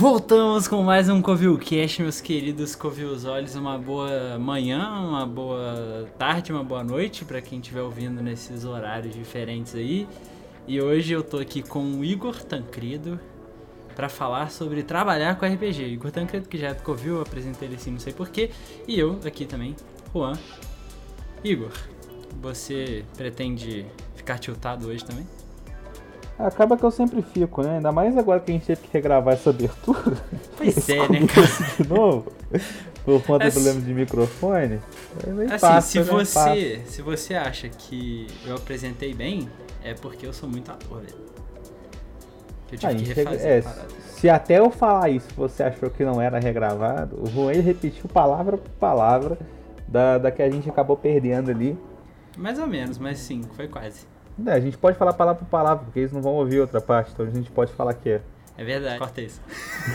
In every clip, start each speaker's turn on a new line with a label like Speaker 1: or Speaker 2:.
Speaker 1: Voltamos com mais um Covilcast, meus queridos Covils Olhos. Uma boa manhã, uma boa tarde, uma boa noite para quem estiver ouvindo nesses horários diferentes aí. E hoje eu tô aqui com o Igor Tancredo para falar sobre trabalhar com RPG. Igor Tancredo, que já é do Covil, eu apresentei ele assim, não sei porquê. E eu aqui também, Juan. Igor, você pretende ficar tiltado hoje também?
Speaker 2: Acaba que eu sempre fico, né? Ainda mais agora que a gente teve que regravar essa abertura.
Speaker 1: Pois é, né, cara?
Speaker 2: de novo. Por conta
Speaker 1: Assim-
Speaker 2: do problema de microfone. Aí
Speaker 1: Assim,
Speaker 2: passa,
Speaker 1: se
Speaker 2: né?
Speaker 1: você, se você acha que eu apresentei bem, é porque eu sou muito ator, velho. Que eu tive
Speaker 2: Ah, a
Speaker 1: que
Speaker 2: gente
Speaker 1: refazer
Speaker 2: é, se até eu falar isso você achou que não era regravado, o Juan repetiu palavra por palavra da, da que a gente acabou perdendo ali.
Speaker 1: Mais ou menos, mas sim, foi quase.
Speaker 2: É, a gente pode falar palavra por palavra, porque eles não vão ouvir outra parte, então a gente pode falar que é.
Speaker 1: É verdade, corta isso.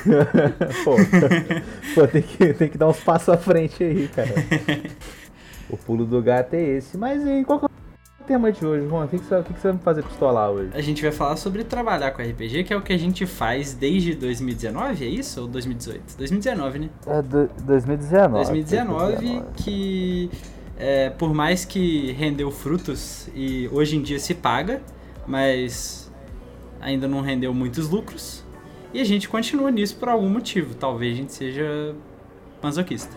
Speaker 2: Pô, pô, tem, que, tem que dar uns passos à frente aí, cara. O pulo do gato é esse. Mas e aí, qual que é o tema de hoje, Juan? O que, que, você, o que que você vai me fazer pistolar hoje?
Speaker 1: A gente vai falar sobre trabalhar com RPG, que é o que a gente faz desde 2019, é isso? Ou 2018? 2019, né?
Speaker 2: É do, 2019.
Speaker 1: 2019, que é, por mais que rendeu frutos e hoje em dia se paga, mas ainda não rendeu muitos lucros. E a gente continua nisso por algum motivo. Talvez a gente seja masoquista.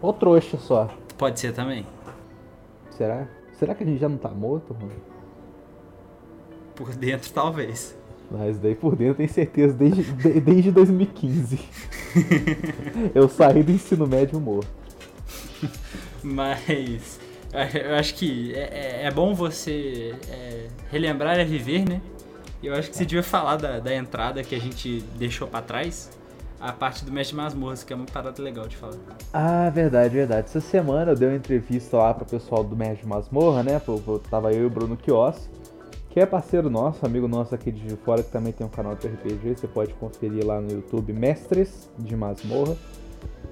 Speaker 2: Ou trouxa só.
Speaker 1: Pode ser também.
Speaker 2: Será? Será que a gente já não tá morto, Juan?
Speaker 1: Por dentro, talvez.
Speaker 2: Mas daí por dentro eu tenho certeza, desde, de- desde 2015. eu saí do ensino médio morto.
Speaker 1: Mas eu acho que é, é- é bom você é, relembrar é viver, né? E eu acho que você devia falar da, da entrada que a gente deixou pra trás. A parte do Mestre Masmorras, que é uma parada legal de falar.
Speaker 2: Ah, verdade, verdade. Essa semana eu dei uma entrevista lá pro pessoal do Mestre Masmorra, né? Pro, pro- tava eu e o Bruno Quios, que é parceiro nosso, amigo nosso aqui de fora, que também tem um canal de RPG. Você pode conferir lá no YouTube, Mestres de Masmorra.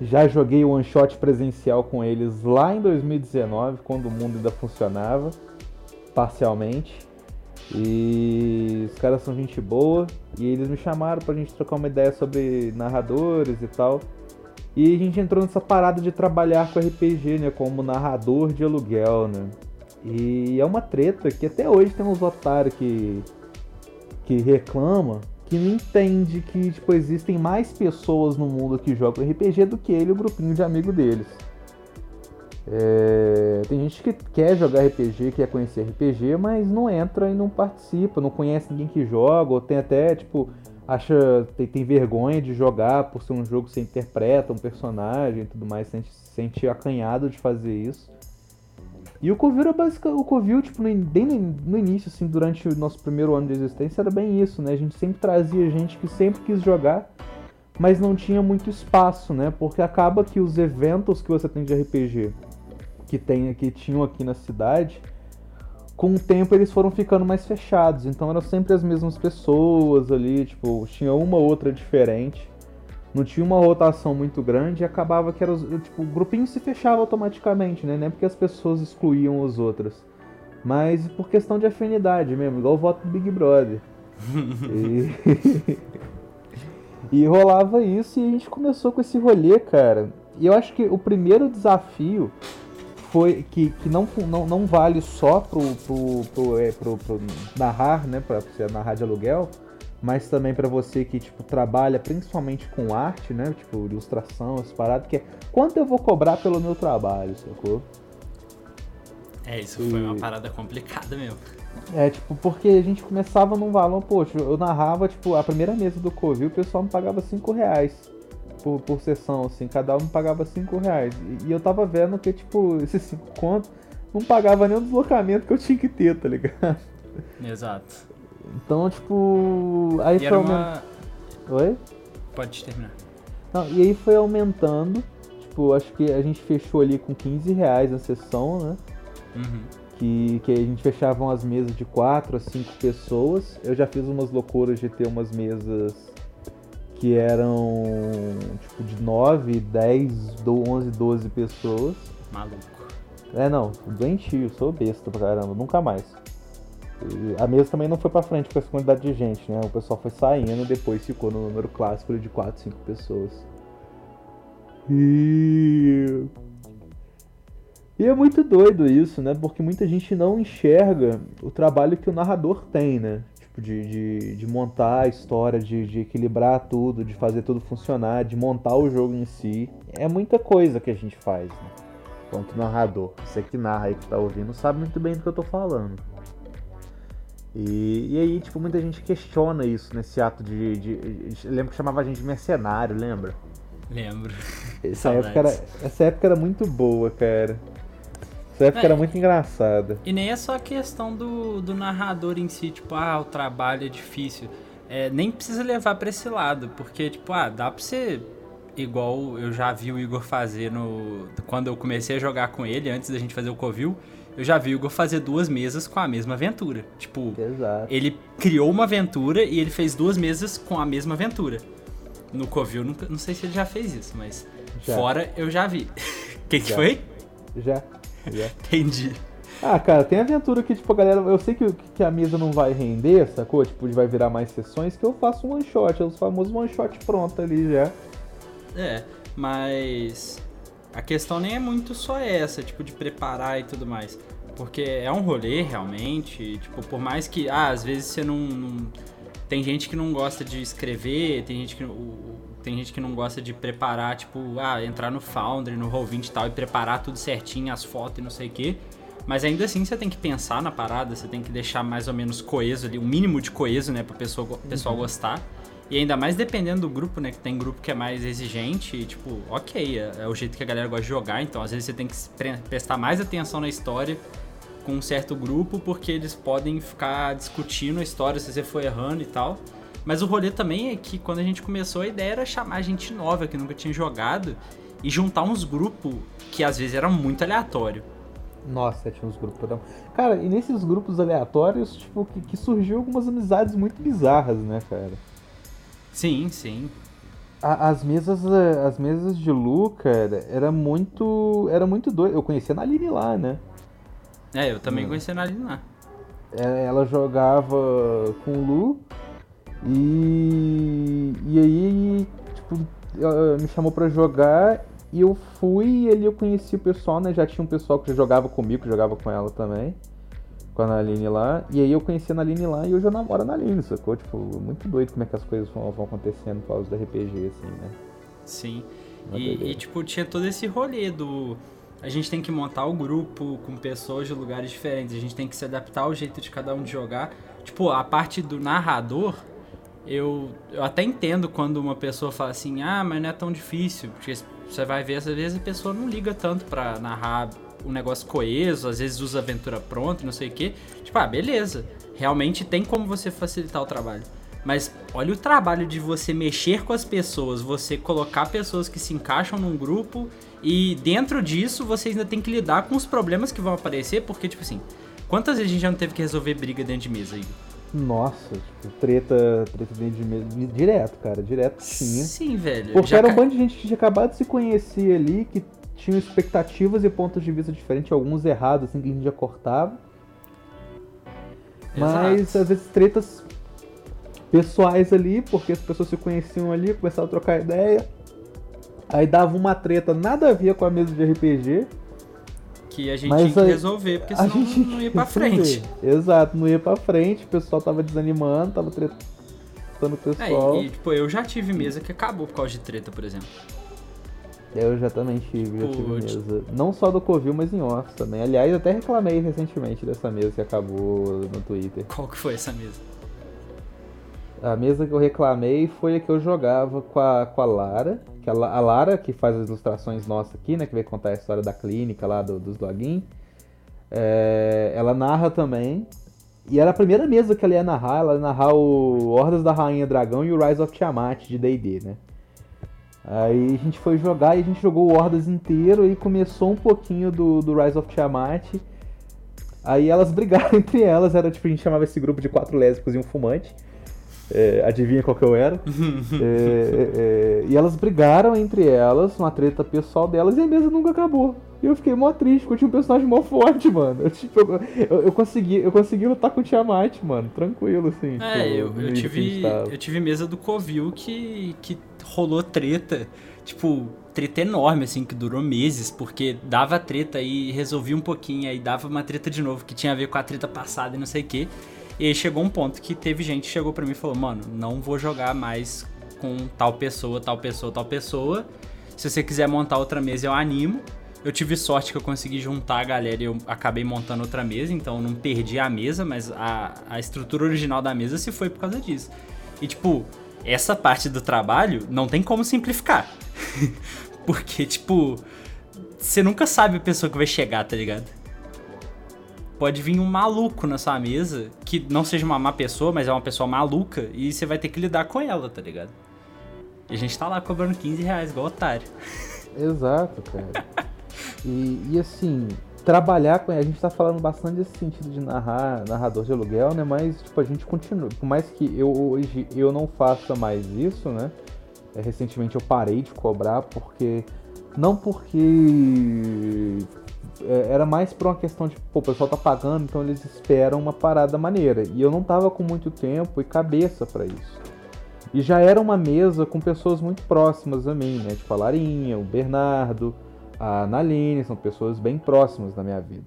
Speaker 2: Já joguei o one shot presencial com eles lá em 2019, quando o mundo ainda funcionava, parcialmente. E os caras são gente boa e eles me chamaram pra gente trocar uma ideia sobre narradores e tal. E a gente entrou nessa parada de trabalhar com RPG, né, como narrador de aluguel, né? E é uma treta que até hoje tem uns otários que que reclama, que não entende que tipo existem mais pessoas no mundo que jogam RPG do que ele e o grupinho de amigo deles. É, tem gente que quer jogar RPG, quer conhecer RPG, mas não entra e não participa, não conhece ninguém que joga, ou tem até, tipo, acha, tem, tem vergonha de jogar por ser um jogo que você interpreta um personagem e tudo mais, sente, sente acanhado de fazer isso. E o Covil era basicamente, o Covil, tipo, no, bem no início, assim, durante o nosso primeiro ano de existência, era bem isso, né? A gente sempre trazia gente que sempre quis jogar, mas não tinha muito espaço, né? Porque acaba que os eventos que você tem de RPG que tem que tinham aqui na cidade, com o tempo eles foram ficando mais fechados. Então eram sempre as mesmas pessoas ali, tipo, tinha uma ou outra diferente. Não tinha uma rotação muito grande e acabava que era, tipo, o grupinho se fechava automaticamente, né? Nem porque as pessoas excluíam os outros. Mas por questão de afinidade mesmo, igual o voto do Big Brother. e... e rolava isso e a gente começou com esse rolê, cara. E eu acho que o primeiro desafio foi que, que não, não, não vale só pro, pro, pro, é, pro- pro narrar, né? Pra você narrar de aluguel, mas também pra você que tipo, trabalha principalmente com arte, né? Tipo, ilustração, essas paradas, que é quanto eu vou cobrar pelo meu trabalho, sacou?
Speaker 1: É, isso foi uma
Speaker 2: E-
Speaker 1: parada complicada mesmo.
Speaker 2: É, tipo, porque a gente começava num valor, poxa, eu narrava, tipo, a primeira mesa do Covil, o pessoal me pagava 5 reais por, por sessão, assim, cada um me pagava 5 reais. E, e eu tava vendo que, tipo, esses 5 contos não pagava nem o deslocamento que eu tinha que ter, tá ligado?
Speaker 1: Exato.
Speaker 2: Então, tipo. Aí
Speaker 1: E
Speaker 2: foi aumentando.
Speaker 1: uma.
Speaker 2: Oi?
Speaker 1: Pode terminar.
Speaker 2: Não, e aí foi aumentando. Tipo, acho que a gente fechou ali com 15 reais a sessão, né?
Speaker 1: Uhum.
Speaker 2: que, que a gente fechava umas mesas de 4 a 5 pessoas. Eu já fiz umas loucuras de ter umas mesas que eram tipo de 9, 10, do- 11, 12 pessoas.
Speaker 1: Maluco.
Speaker 2: É, não, doentio, sou besta pra caramba, nunca mais. A mesa também não foi pra frente com essa quantidade de gente, né? O pessoal foi saindo depois ficou no número clássico de 4, 5 pessoas. E. E é muito doido isso, né? Porque muita gente não enxerga o trabalho que o narrador tem, né? Tipo, de, de, de montar a história, de, de equilibrar tudo, de fazer tudo funcionar, de montar o jogo em si. É muita coisa que a gente faz, né? Quanto narrador. Você que narra aí que tá ouvindo sabe muito bem do que eu tô falando. E, e aí, tipo, muita gente questiona isso nesse ato de, de, de. Lembro que chamava a gente de mercenário, lembra?
Speaker 1: Lembro.
Speaker 2: Essa época, era, essa época era muito boa, cara. Essa época é, era muito engraçada.
Speaker 1: E nem é só a questão do, do narrador em si, tipo, ah, o trabalho é difícil. É, nem precisa levar pra esse lado, porque, tipo, ah, dá pra você. Igual eu já vi o Igor fazer no. Quando eu comecei a jogar com ele, antes da gente fazer o Covil, eu já vi o Igor fazer duas mesas com a mesma aventura. Tipo,
Speaker 2: Exato.
Speaker 1: ele criou uma aventura e ele fez duas mesas com a mesma aventura. No Covil, nunca, não sei se ele já fez isso, mas já. fora eu já vi. O que, foi?
Speaker 2: Já.
Speaker 1: Entendi.
Speaker 2: Ah, cara, tem aventura que, tipo, a galera. Eu sei que, que a mesa não vai render, sacou? Tipo, vai virar mais sessões, que eu faço um one shot, os famosos one shot pronto ali já.
Speaker 1: É, mas. A questão nem é muito só essa, tipo, de preparar e tudo mais. Porque é um rolê, realmente. Tipo, por mais que. Ah, às vezes você não, não. Tem gente que não gosta de escrever, tem gente que. O, tem gente que não gosta de preparar, tipo, ah, entrar no Foundry, no Roll20 e tal, e preparar tudo certinho, as fotos e não sei o quê. Mas ainda assim você tem que pensar na parada, você tem que deixar mais ou menos coeso ali, o um mínimo de coeso, né, pra pessoa, pessoal uhum. gostar. E ainda mais dependendo do grupo, né? Que tem grupo que é mais exigente e, tipo, ok, é, é, o jeito que a galera gosta de jogar, então às vezes você tem que prestar mais atenção na história com um certo grupo, porque eles podem ficar discutindo a história se você for errando e tal. Mas o rolê também é que quando a gente começou, a ideia era chamar gente nova que nunca tinha jogado e juntar uns grupos que às vezes eram muito aleatório.
Speaker 2: Nossa, tinha uns grupos. Cara, e nesses grupos aleatórios, tipo, que, que surgiu algumas amizades muito bizarras, né, cara?
Speaker 1: Sim, sim.
Speaker 2: A, as mesas as mesas de Lu, cara, era muito era muito doido. Eu conhecia a Naline lá, né?
Speaker 1: É, eu também hum. conhecia a Naline lá.
Speaker 2: É, ela jogava com o Lu e, e aí, tipo, me chamou para jogar e eu fui e ali eu conheci o pessoal, né? Já tinha um pessoal que jogava comigo, que jogava com ela também, com a Naline lá. E aí eu conheci a Naline lá e hoje eu namoro a Naline, sacou? Tipo, muito doido como é que as coisas vão, vão acontecendo por causa do RPG, assim, né?
Speaker 1: Sim. E, e, tipo, tinha todo esse rolê do. A gente tem que montar o grupo com pessoas de lugares diferentes, a gente tem que se adaptar ao jeito de cada um de jogar. Tipo, a parte do narrador eu, eu até entendo quando uma pessoa fala assim, ah, mas não é tão difícil, porque você vai ver, às vezes a pessoa não liga tanto pra narrar um negócio coeso, às vezes usa aventura pronta, não sei o que. Tipo, ah, beleza, realmente tem como você facilitar o trabalho. Mas olha o trabalho de você mexer com as pessoas, você colocar pessoas que se encaixam num grupo e dentro disso você ainda tem que lidar com os problemas que vão aparecer, porque, tipo assim, quantas vezes a gente já não teve que resolver briga dentro de mesa, Igor?
Speaker 2: Nossa, tipo, treta, treta dentro de mesa. Direto, cara, direto tinha.
Speaker 1: Sim, velho.
Speaker 2: Porque era um bando de gente que tinha acabado de se conhecer ali, que tinham expectativas e pontos de vista diferentes, alguns errados, assim, que a gente já cortava. Mas Exato. às vezes tretas pessoais ali, porque as pessoas se conheciam ali, começavam a trocar ideia. Aí dava uma treta nada a ver com a mesa de RPG
Speaker 1: que a gente Mas tinha que resolver, porque senão gente não ia pra frente.
Speaker 2: Exato, não ia pra frente, o pessoal tava desanimando, tava tretando o pessoal.
Speaker 1: É, e, tipo, eu já tive mesa que acabou por causa de treta, por exemplo.
Speaker 2: Eu já também tive, já tive mesa. Não só do Covil, mas em off também. Aliás, até reclamei recentemente dessa mesa que acabou no Twitter.
Speaker 1: Qual que foi essa mesa?
Speaker 2: A mesa que eu reclamei foi a que eu jogava com a, com a Lara. Que a, a Lara, que faz as ilustrações nossas aqui, né? Que vai contar a história da clínica lá do, dos login. É, ela narra também. E era a primeira mesa que ela ia narrar. Ela ia narrar o Hordas da Rainha Dragão e o Rise of Tiamat de D&D, né? Aí a gente foi jogar e a gente jogou o Hordas inteiro e começou um pouquinho do, do Rise of Tiamat. Aí elas brigaram entre elas, era tipo, a gente chamava esse grupo de quatro lésbicos e um fumante. É, adivinha qual que eu era? É, é, é, e elas brigaram entre elas, uma treta pessoal delas, e a mesa nunca acabou. E eu fiquei mó triste, porque eu tinha um personagem mó forte, mano. Eu, tipo, eu, eu, consegui, eu consegui lutar com o Tiamat, mano. Tranquilo, assim.
Speaker 1: É, tipo, eu, eu tive. Eu tive mesa do Covil que, que rolou treta. Tipo, treta enorme, assim, que durou meses, porque dava treta e resolvia um pouquinho, aí dava uma treta de novo que tinha a ver com a treta passada e não sei o quê. E aí chegou um ponto que teve gente que chegou para mim e falou: Mano, não vou jogar mais com tal pessoa, tal pessoa, tal pessoa. Se você quiser montar outra mesa, eu animo. Eu tive sorte que eu consegui juntar a galera e eu acabei montando outra mesa, então não perdi a mesa, mas a, a estrutura original da mesa se foi por causa disso. E tipo, essa parte do trabalho não tem como simplificar. Porque, tipo, você nunca sabe a pessoa que vai chegar, tá ligado? Pode vir um maluco na sua mesa, que não seja uma má pessoa, mas é uma pessoa maluca, e você vai ter que lidar com ela, tá ligado? E a gente tá lá cobrando 15 reais, igual otário.
Speaker 2: Exato, cara. E, e assim, trabalhar com. A gente tá falando bastante desse sentido de narrar, narrador de aluguel, né? Mas, tipo, a gente continua. Por mais que eu hoje eu não faça mais isso, né? É, recentemente eu parei de cobrar porque. Não porque é, era mais por uma questão de, pô, o pessoal tá pagando, então eles esperam uma parada maneira. E eu não tava com muito tempo e cabeça para isso. E já era uma mesa com pessoas muito próximas a mim, né? Tipo a Larinha, o Bernardo, a Naline, são pessoas bem próximas na minha vida.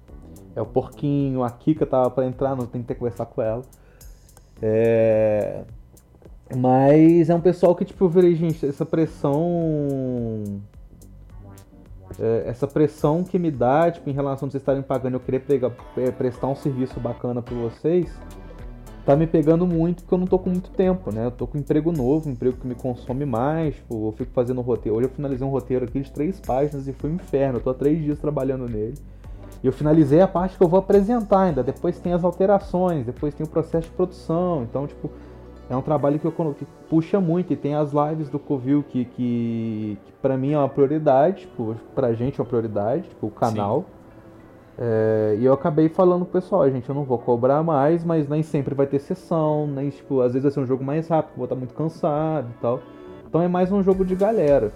Speaker 2: É o Porquinho, a Kika tava para entrar, não tem que ter conversar com ela. É... Mas é um pessoal que, tipo, eu virei, gente, essa pressão é, essa pressão que me dá, tipo, em relação a vocês estarem pagando, eu querer pregar, é, prestar um serviço bacana para vocês, tá me pegando muito porque eu não tô com muito tempo, né? Eu tô com um emprego novo, um emprego que me consome mais, tipo, eu fico fazendo roteiro. Hoje eu finalizei um roteiro aqui de três páginas e foi um inferno, eu tô há três dias trabalhando nele. E eu finalizei a parte que eu vou apresentar ainda, depois tem as alterações, depois tem o processo de produção, então, tipo, é um trabalho que, eu, que puxa muito e tem as lives do Covil que, que, que para mim é uma prioridade, tipo, pra gente é uma prioridade, tipo, o canal. É, e eu acabei falando pro pessoal, gente, eu não vou cobrar mais, mas nem sempre vai ter sessão, nem, tipo, às vezes vai ser um jogo mais rápido, vou estar muito cansado e tal. Então é mais um jogo de galera.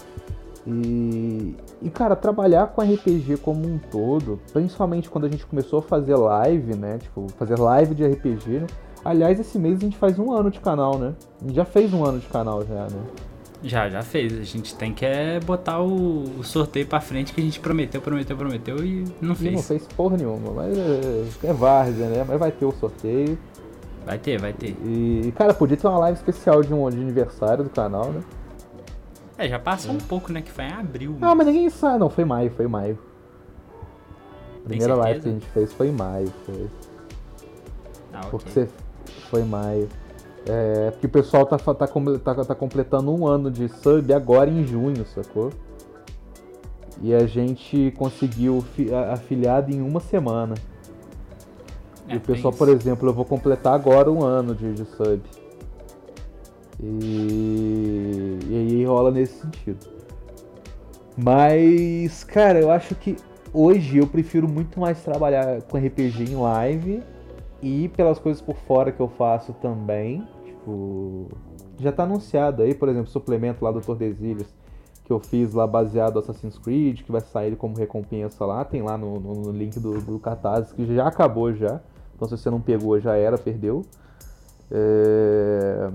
Speaker 2: E, e cara, trabalhar com RPG como um todo, principalmente quando a gente começou a fazer live, né? Tipo, fazer live de RPG, né? Aliás, esse mês a gente faz um ano de canal, né? A gente já fez um ano de canal já, né?
Speaker 1: Já, já fez. A gente tem que é botar o, o sorteio pra frente que a gente prometeu, prometeu, prometeu e não fez.
Speaker 2: E não fez porra nenhuma, mas é, é várzea, né? Mas vai ter o sorteio.
Speaker 1: Vai ter, vai ter.
Speaker 2: E, cara, podia ter uma live especial de um de aniversário do canal, né?
Speaker 1: É, já passou é. um pouco, né? Que foi em abril.
Speaker 2: Ah, mas ninguém sabe. Não, foi maio, foi maio. A primeira live que a gente fez foi em maio, foi. Ah, ok. Porque você foi em maio. É, porque o pessoal tá, tá, tá, tá completando um ano de sub agora em junho, sacou? E a gente conseguiu afiliado em uma semana. É, e o pessoal, por exemplo, eu vou completar agora um ano de, de sub. E, e aí rola nesse sentido. Mas, cara, eu acho que hoje eu prefiro muito mais trabalhar com RPG em live e pelas coisas por fora que eu faço também, já tá anunciado aí, por exemplo, suplemento lá do Tordesilhas que eu fiz lá baseado no Assassin's Creed, que vai sair como recompensa lá, tem lá no, no, no link do, do Catarse, que já acabou já. Então se você não pegou, já era, perdeu. É...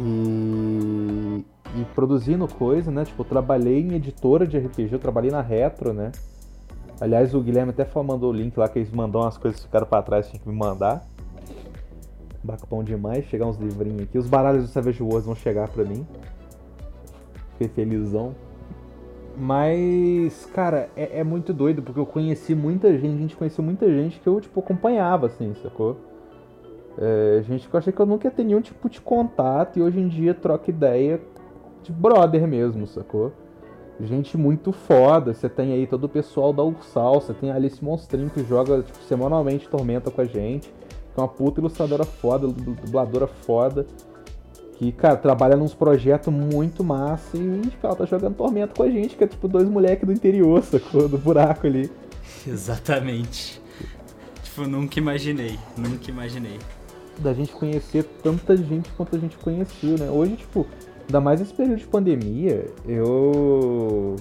Speaker 2: E... e produzindo coisa, né? Tipo, eu trabalhei em editora de RPG, eu trabalhei na Retro, né? Aliás, o Guilherme até mandou o link lá que eles mandam as coisas que ficaram pra trás, tinha que me mandar. Bacupão demais, chegar uns livrinhos aqui. Os baralhos do Savage Wars vão chegar pra mim. Fiquei felizão. Mas, cara, é, é, muito doido, porque eu conheci muita gente, a gente conheceu muita gente que eu, tipo, acompanhava, assim, sacou? É, gente que eu achei que eu nunca ia ter nenhum tipo de contato e hoje em dia troca ideia de brother mesmo, sacou? gente muito foda. Você tem aí todo o pessoal da Ursal, você tem a Alice Monstrinho que joga tipo, semanalmente Tormenta com a gente, que é uma puta ilustradora foda, dubladora foda. Que, cara, trabalha nos projetos muito massa e tipo, ela tá jogando Tormenta com a gente, que é tipo dois moleques do interior, sacou? Do buraco ali.
Speaker 1: Exatamente. Tipo, nunca imaginei, nunca imaginei.
Speaker 2: da gente conhecer tanta gente quanto a gente conheceu, né? Hoje, tipo, ainda mais nesse período de pandemia, eu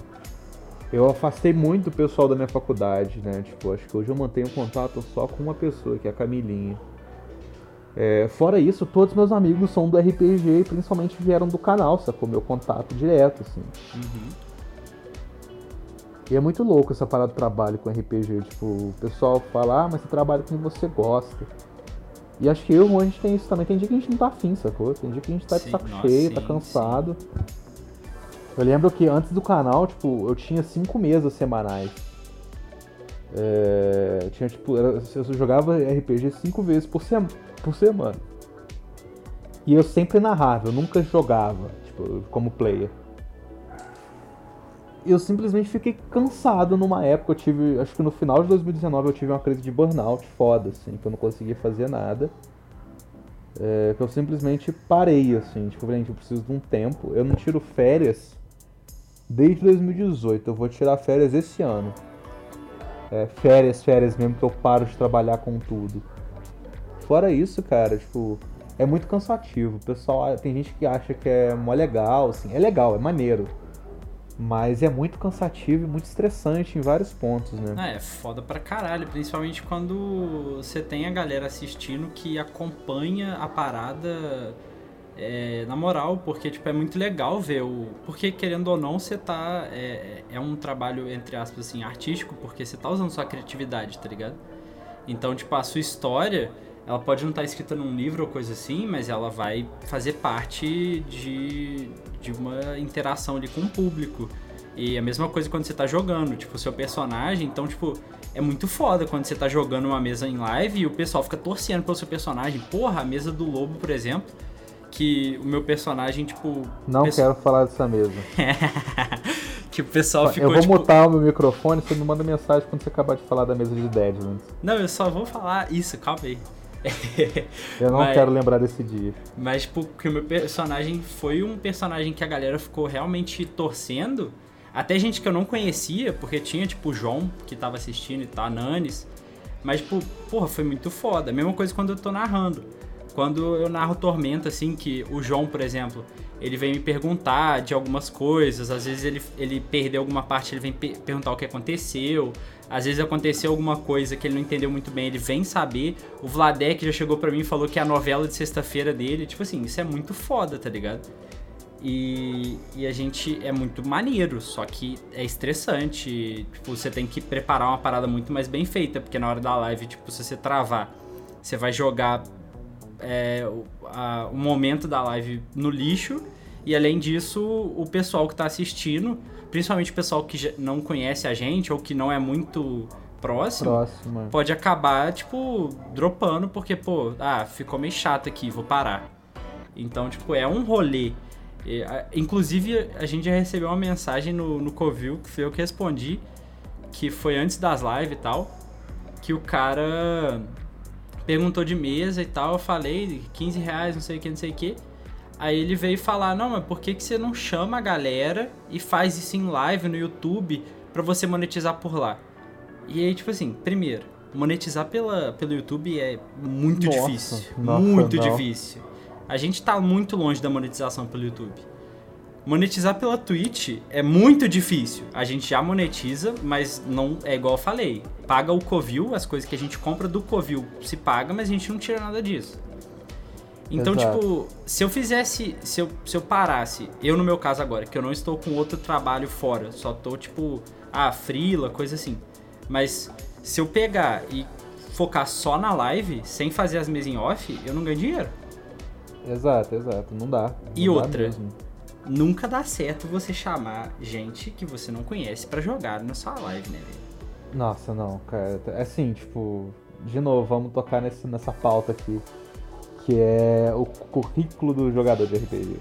Speaker 2: eu afastei muito o pessoal da minha faculdade, né? Tipo, acho que hoje eu mantenho contato só com uma pessoa, que é a Camilinha. É, fora isso, todos meus amigos são do RPG e principalmente vieram do canal, sacou? Meu contato direto, assim. Uhum. E é muito louco essa parada de trabalho com RPG. Tipo, o pessoal fala, ah, mas você trabalha com quem você gosta. E acho que eu, a gente tem isso também. Tem dia que a gente não tá afim, sacou? Tem dia que a gente tá sim, de saco nossa, cheio, tá sim, tá cansado. Sim. Eu lembro que antes do canal, tipo, eu tinha cinco mesas semanais. É, tinha, tipo, eu jogava RPG cinco vezes por, se, por semana. E eu sempre narrava, eu nunca jogava, tipo, como player eu simplesmente fiquei cansado numa época. Eu tive, acho que no final de 2019 eu tive uma crise de burnout foda, assim, que eu não conseguia fazer nada. É, que eu simplesmente parei, assim, tipo, eu preciso de um tempo. Eu não tiro férias desde 2018, eu vou tirar férias esse ano. É, férias, férias mesmo, que eu paro de trabalhar com tudo. Fora isso, cara, tipo, é muito cansativo. O pessoal, tem gente que acha que é mó legal, assim, é legal, é maneiro. Mas é muito cansativo e muito estressante em vários pontos, né?
Speaker 1: Ah, é foda pra caralho, principalmente quando você tem a galera assistindo que acompanha a parada é, na moral, porque tipo, é muito legal ver o. Porque querendo ou não, você tá. É, é um trabalho, entre aspas, assim, artístico, porque você tá usando sua criatividade, tá ligado? Então, tipo, a sua história ela pode não estar tá escrita num livro ou coisa assim, mas ela vai fazer parte de, de uma interação ali com o público. E a mesma coisa quando você tá jogando, tipo, o seu personagem, então, tipo, é muito foda quando você tá jogando uma mesa em live e o pessoal fica torcendo pelo seu personagem. Porra, a mesa do lobo, por exemplo, que o meu personagem, tipo.
Speaker 2: Não quero falar dessa mesa.
Speaker 1: que o pessoal ficou.
Speaker 2: Eu vou
Speaker 1: tipo...
Speaker 2: mutar o meu microfone, você me manda mensagem quando você acabar de falar da mesa de Deadlands.
Speaker 1: Não, eu só vou falar isso, calma aí.
Speaker 2: Eu não mas, quero lembrar desse dia.
Speaker 1: Mas porque o meu personagem foi um personagem que a galera ficou realmente torcendo. Até gente que eu não conhecia, porque tinha, tipo, o João, que tava assistindo e tá, Nanes. Mas, tipo, porra, foi muito foda. Mesma coisa quando eu tô narrando. Quando eu narro Tormenta, assim, que o João, por exemplo, ele vem me perguntar de algumas coisas. Às vezes ele, ele perdeu alguma parte, ele vem perguntar o que aconteceu. Às vezes aconteceu alguma coisa que ele não entendeu muito bem, ele vem saber. O Vladek já chegou para mim e falou que é a novela de sexta-feira dele. Tipo assim, isso é muito foda, tá ligado? E, e, a gente é muito maneiro, só que é estressante. Tipo, você tem que preparar uma parada muito mais bem feita, porque na hora da live, tipo, se você travar, você vai jogar é, o, a, o momento da live no lixo. E além disso, o pessoal que tá assistindo principalmente o pessoal que não conhece a gente ou que não é muito próximo, próximo. É. pode acabar, tipo, dropando porque, pô, ah, ficou meio chato aqui, vou parar. Então, tipo, é um rolê. Inclusive, a gente já recebeu uma mensagem no, no Covil, que foi eu que respondi, que foi antes das lives e tal, que o cara perguntou de mesa e tal, eu falei 15 reais, não sei o que, não sei o que. Aí ele veio falar: Não, mas por que, que você não chama a galera e faz isso em live no YouTube pra você monetizar por lá? E aí, tipo assim, primeiro, monetizar pela, pelo YouTube é muito nossa, difícil. Nossa, muito não. difícil. A gente tá muito longe da monetização pelo YouTube. Monetizar pela Twitch é muito difícil. A gente já monetiza, mas não é igual eu falei. Paga o Covil, as coisas que a gente compra do Covil se paga, mas a gente não tira nada disso. Então, Exato. tipo, se eu fizesse, se eu, se eu parasse, eu no meu caso agora, que eu não estou com outro trabalho fora, só tô, tipo, ah, frila, coisa assim. Mas se eu pegar e focar só na live, sem fazer as mesas em off, eu não ganho dinheiro.
Speaker 2: Exato, exato, não dá. Não
Speaker 1: e dá outra, mesmo. Nunca dá certo você chamar gente que você não conhece para jogar na sua live, né, velho?
Speaker 2: Nossa, não, cara. É assim, tipo, de novo, vamos tocar nesse, nessa pauta aqui que é o currículo do jogador de RPG.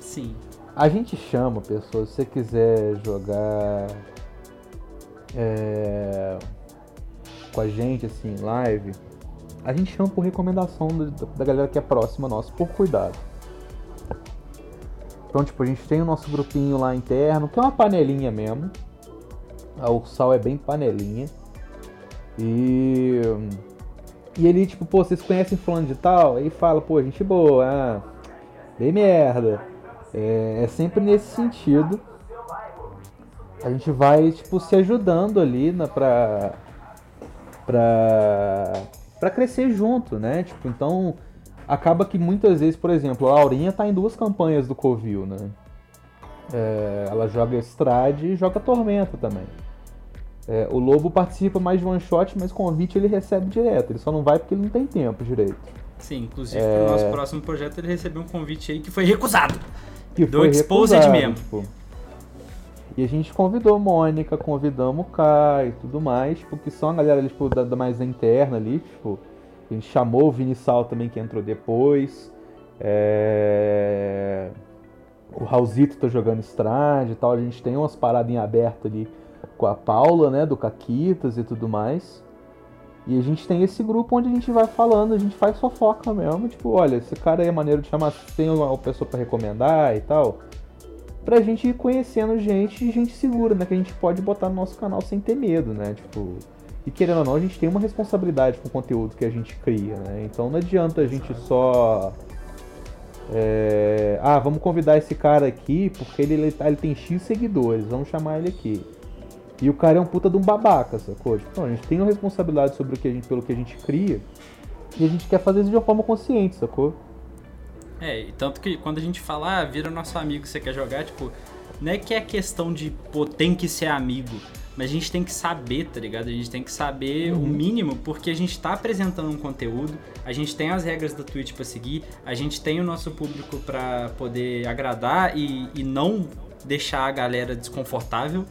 Speaker 1: Sim.
Speaker 2: A gente chama pessoas, se você quiser jogar é, com a gente assim, live, a gente chama por recomendação da galera que é próxima nossa, por cuidado. Então, tipo, a gente tem o nosso grupinho lá interno, que é uma panelinha mesmo. O sal é bem panelinha. E E ele, tipo, pô, vocês conhecem fulano de tal? Aí fala, pô, gente boa, ah, bem merda. É, é sempre nesse sentido. A gente vai, tipo, se ajudando ali na, pra, pra, pra crescer junto, né? Tipo, então acaba que muitas vezes, por exemplo, a Aurinha tá em duas campanhas do Covil, né? É, ela joga Estrade e joga Tormenta também. É, o Lobo participa mais de one shot, mas convite ele recebe direto. Ele só não vai porque ele não tem tempo direito.
Speaker 1: Sim, inclusive é... pro nosso próximo projeto ele recebeu um convite aí que foi recusado.
Speaker 2: Que Do foi Exposed recusado, mesmo. Tipo. E a gente convidou Mônica, convidamos o Kai e tudo mais, tipo, que são a galera tipo, da, da mais interna ali, tipo. A gente chamou o Vini Sal também que entrou depois. É... O Raulzito tá jogando Strade e tal. A gente tem umas paradas em aberto ali com a Paula, né, do Caquitas e tudo mais. E a gente tem esse grupo onde a gente vai falando, a gente faz fofoca mesmo, tipo, olha, esse cara aí é maneiro de chamar, tem uma pessoa para recomendar e tal. Pra gente ir conhecendo gente gente segura, né, que a gente pode botar no nosso canal sem ter medo, né, tipo... E querendo ou não, a gente tem uma responsabilidade com o conteúdo que a gente cria, né, então não adianta a gente só... É, ah, vamos convidar esse cara aqui porque ele, ele, ele tem X seguidores, vamos chamar ele aqui. E o cara é um puta de um babaca, sacou? Tipo, não, a gente tem uma responsabilidade sobre o que a gente, pelo que a gente cria. E a gente quer fazer isso de uma forma consciente, sacou?
Speaker 1: É, e tanto que quando a gente fala, ah, vira nosso amigo, você quer jogar, tipo, não é que é questão de, pô, tem que ser amigo. Mas a gente tem que saber, tá ligado? A gente tem que saber uhum. o mínimo, porque a gente tá apresentando um conteúdo, a gente tem as regras da Twitch para seguir, a gente tem o nosso público para poder agradar e, e não deixar a galera desconfortável.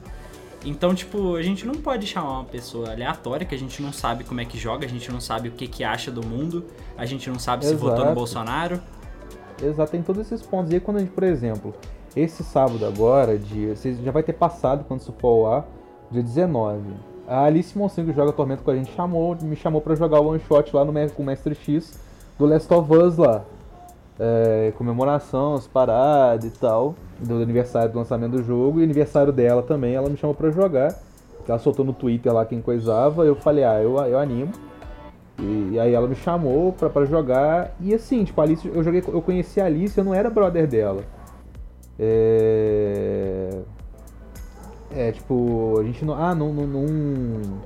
Speaker 1: Então, tipo, a gente não pode chamar uma pessoa aleatória que a gente não sabe como é que joga, a gente não sabe o que, que acha do mundo, a gente não sabe Exato. se votou no Bolsonaro.
Speaker 2: Exato, tem todos esses pontos. E aí, quando a gente, por exemplo, esse sábado agora, dia, você já vai ter passado quando isso for ao ar, dia 19. A Alice Monsinho, que joga Tormento com a gente, chamou, me chamou para jogar o one shot lá no com o Mestre X do Last of Us lá. É, comemoração, as paradas e tal do aniversário do lançamento do jogo e aniversário dela também, ela me chamou para jogar. Ela soltou no Twitter lá quem coisava, eu falei, ah, eu, eu animo. E, e aí ela me chamou pra, pra jogar. E assim, tipo, a Alice, eu joguei, eu conheci a Alice, eu não era brother dela. É. É, tipo, a gente não. Ah, não. não, não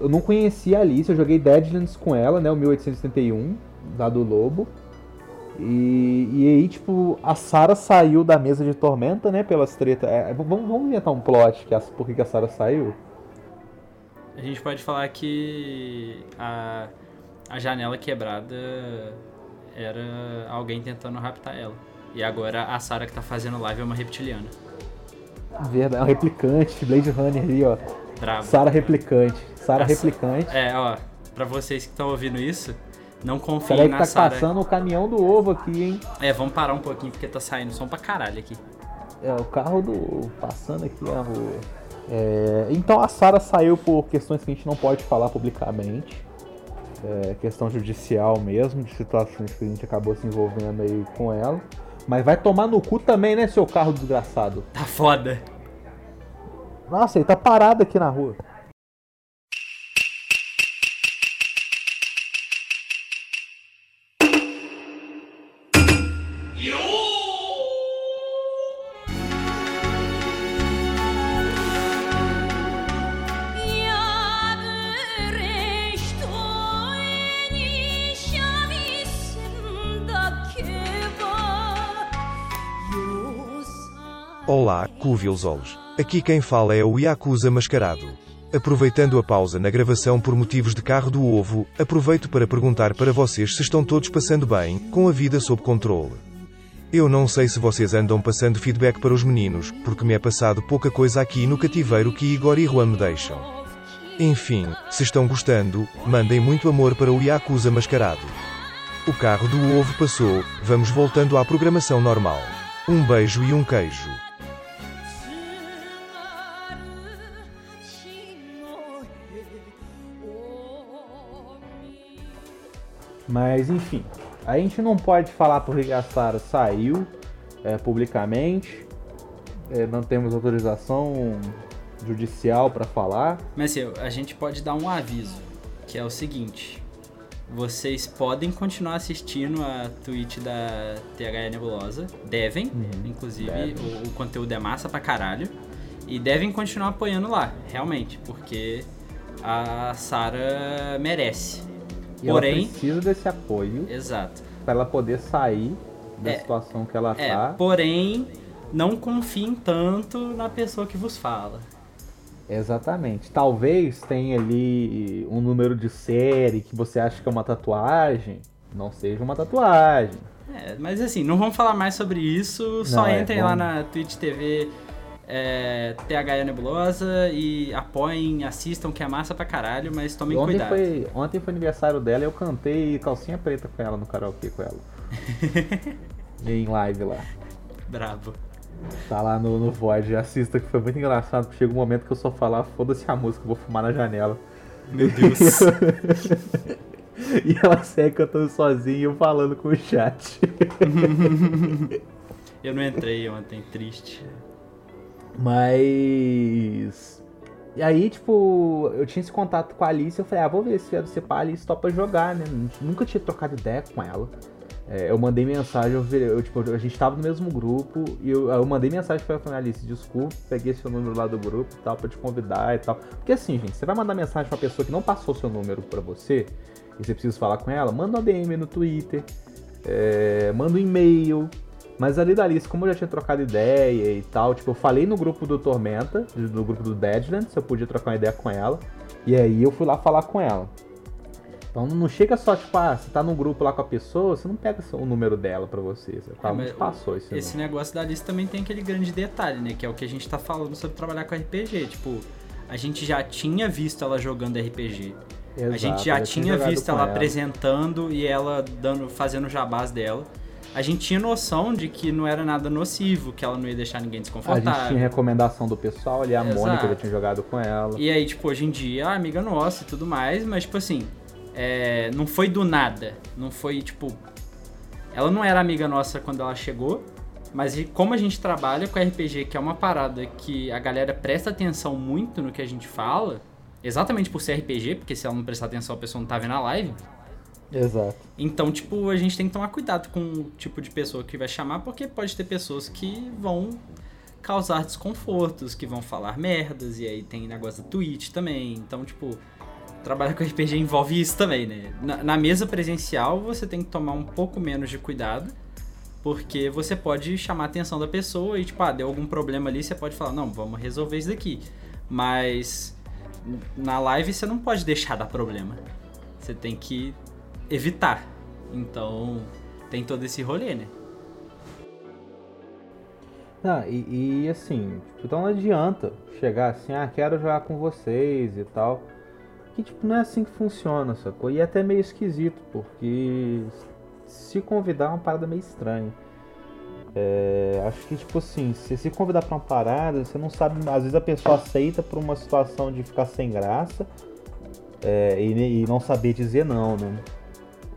Speaker 2: eu não conhecia a Alice, eu joguei Deadlands com ela, né? O 1871, lá do Lobo. E, e aí, tipo, a Sarah saiu da mesa de Tormenta, né? Pelas tretas. É, vamos, vamos inventar um plot que a, por que a Sarah saiu?
Speaker 1: A gente pode falar que a, a janela quebrada era alguém tentando raptar ela. E agora a Sarah que tá fazendo live é uma reptiliana.
Speaker 2: Verdade, é um replicante, Blade Runner ali, ó. Bravo. Sarah replicante. Sarah replicante.
Speaker 1: É, ó, pra vocês que estão ouvindo isso, não confiem na
Speaker 2: tá
Speaker 1: Sarah.
Speaker 2: tá passando o caminhão do ovo aqui, hein?
Speaker 1: É, vamos parar um pouquinho porque tá saindo som pra caralho aqui.
Speaker 2: É, o carro do. passando aqui a rua. É, então a Sara saiu por questões que a gente não pode falar publicamente. É, questão judicial mesmo, de situações que a gente acabou se envolvendo aí com ela. Mas vai tomar no cu também, né, seu carro desgraçado?
Speaker 1: Tá foda.
Speaker 2: Nossa, ele tá parado aqui na rua.
Speaker 3: Aqui quem fala é o Yakuza Mascarado. Aproveitando a pausa na gravação por motivos de carro do ovo, aproveito para perguntar para vocês se estão todos passando bem, com a vida sob controle. Eu não sei se vocês andam passando feedback para os meninos, porque me é passado pouca coisa aqui no cativeiro que Igor e Juan me deixam. Enfim, se estão gostando, mandem muito amor para o Yakuza Mascarado. O carro do ovo passou, vamos voltando à programação normal. Um beijo e um queijo.
Speaker 2: Mas enfim, a gente não pode falar porque a Sara saiu é, publicamente, é, não temos autorização judicial para falar.
Speaker 1: Mas assim, a gente pode dar um aviso, que é o seguinte: vocês podem continuar assistindo a Twitch da TH Nebulosa. Devem,
Speaker 2: Uhum,
Speaker 1: inclusive,
Speaker 2: devem.
Speaker 1: O, o conteúdo é massa pra caralho. E devem continuar apoiando lá, realmente, porque a Sara merece.
Speaker 2: E
Speaker 1: Porém-
Speaker 2: ela precisa desse apoio
Speaker 1: Exato.
Speaker 2: pra ela poder sair da
Speaker 1: É.
Speaker 2: situação que ela
Speaker 1: É,
Speaker 2: tá.
Speaker 1: porém, não confiem tanto na pessoa que vos fala.
Speaker 2: Exatamente. Talvez tenha ali um número de série que você acha que é uma tatuagem. Não seja uma tatuagem.
Speaker 1: É, mas assim, não vamos falar mais sobre isso, só
Speaker 2: Não, é,
Speaker 1: entrem lá na Twitch TV é, THE Nebulosa e apoiem, assistam, que é massa pra caralho, mas tomem
Speaker 2: ontem,
Speaker 1: cuidado.
Speaker 2: foi, ontem foi aniversário dela e eu cantei calcinha preta com ela no karaokê com ela. em live lá.
Speaker 1: Bravo.
Speaker 2: Tá lá no, no Void, assista que foi muito engraçado. porque Chega um momento que eu só falar, foda-se a música, eu vou fumar na janela.
Speaker 1: Meu Deus.
Speaker 2: E ela segue cantando sozinha e eu falando com o chat.
Speaker 1: Eu não entrei ontem, triste.
Speaker 2: Mas. E aí, tipo, eu tinha esse contato com a Alice eu falei, ah, vou ver se é do CPA, a Alice topa jogar, né? Nunca tinha trocado ideia com ela. É, eu mandei mensagem, eu, eu, tipo, a gente tava no mesmo grupo e eu, eu mandei mensagem pra ela Alice, desculpa, peguei seu número lá do grupo e tal, pra te convidar e tal. Porque assim, gente, você vai mandar mensagem pra pessoa que não passou seu número pra você e você precisa falar com ela, manda uma DM no Twitter, é, manda um e-mail. Mas ali da Alice, como eu já tinha trocado ideia e tal, tipo, eu falei no grupo do Tormenta, no grupo do Deadland, se eu podia trocar uma ideia com ela. E aí eu fui lá falar com ela. Então não chega só, tipo, ah, você tá num grupo lá com a pessoa, você não pega o número dela pra você. Você tá,
Speaker 1: É,
Speaker 2: passou esse,
Speaker 1: Esse negócio da lista também tem aquele grande detalhe, né? Que é o que a gente tá falando sobre trabalhar com RPG. Tipo, a gente já tinha visto ela jogando RPG. a
Speaker 2: Exato,
Speaker 1: gente já tinha visto
Speaker 2: com
Speaker 1: ela, apresentando e ela dando, fazendo jabás dela. A gente tinha noção de que não era nada nocivo, que ela não ia deixar ninguém
Speaker 2: A gente
Speaker 1: desconfortável.
Speaker 2: tinha recomendação do pessoal ali, a
Speaker 1: Exato.
Speaker 2: Mônica já tinha jogado com ela.
Speaker 1: E aí, tipo, hoje em dia, ah, amiga nossa e tudo mais, mas, tipo assim, é, não foi do nada. Não foi, tipo. Ela não era amiga nossa quando ela chegou, mas como a gente trabalha com RPG, que é uma parada que a galera presta atenção muito no que a gente fala, exatamente por ser RPG, porque se ela não prestar atenção a pessoa não tá vendo a live.
Speaker 2: Exato.
Speaker 1: Então, tipo, a gente tem que tomar cuidado com o tipo de pessoa que vai chamar, porque pode ter pessoas que vão causar desconfortos, que vão falar merdas, e aí tem negócio da Twitch também. Então, tipo, trabalhar com RPG envolve isso também, né? Na, na mesa presencial, você tem que tomar um pouco menos de cuidado, porque você pode chamar a atenção da pessoa e, tipo, ah, deu algum problema ali, você pode falar, não, vamos resolver isso daqui. Mas na live você não pode deixar dar problema. Você tem que evitar. Então, tem todo esse rolê, né?
Speaker 2: Não, e, e assim, tipo, então não adianta chegar assim, ah, quero jogar com vocês e tal. Que tipo, não é assim que funciona, sacou? E é até meio esquisito, porque se convidar é uma parada meio estranha. É, acho que tipo assim, se se convidar pra uma parada, você não sabe, às vezes a pessoa aceita por uma situação de ficar sem graça é, e, e não saber dizer não, né?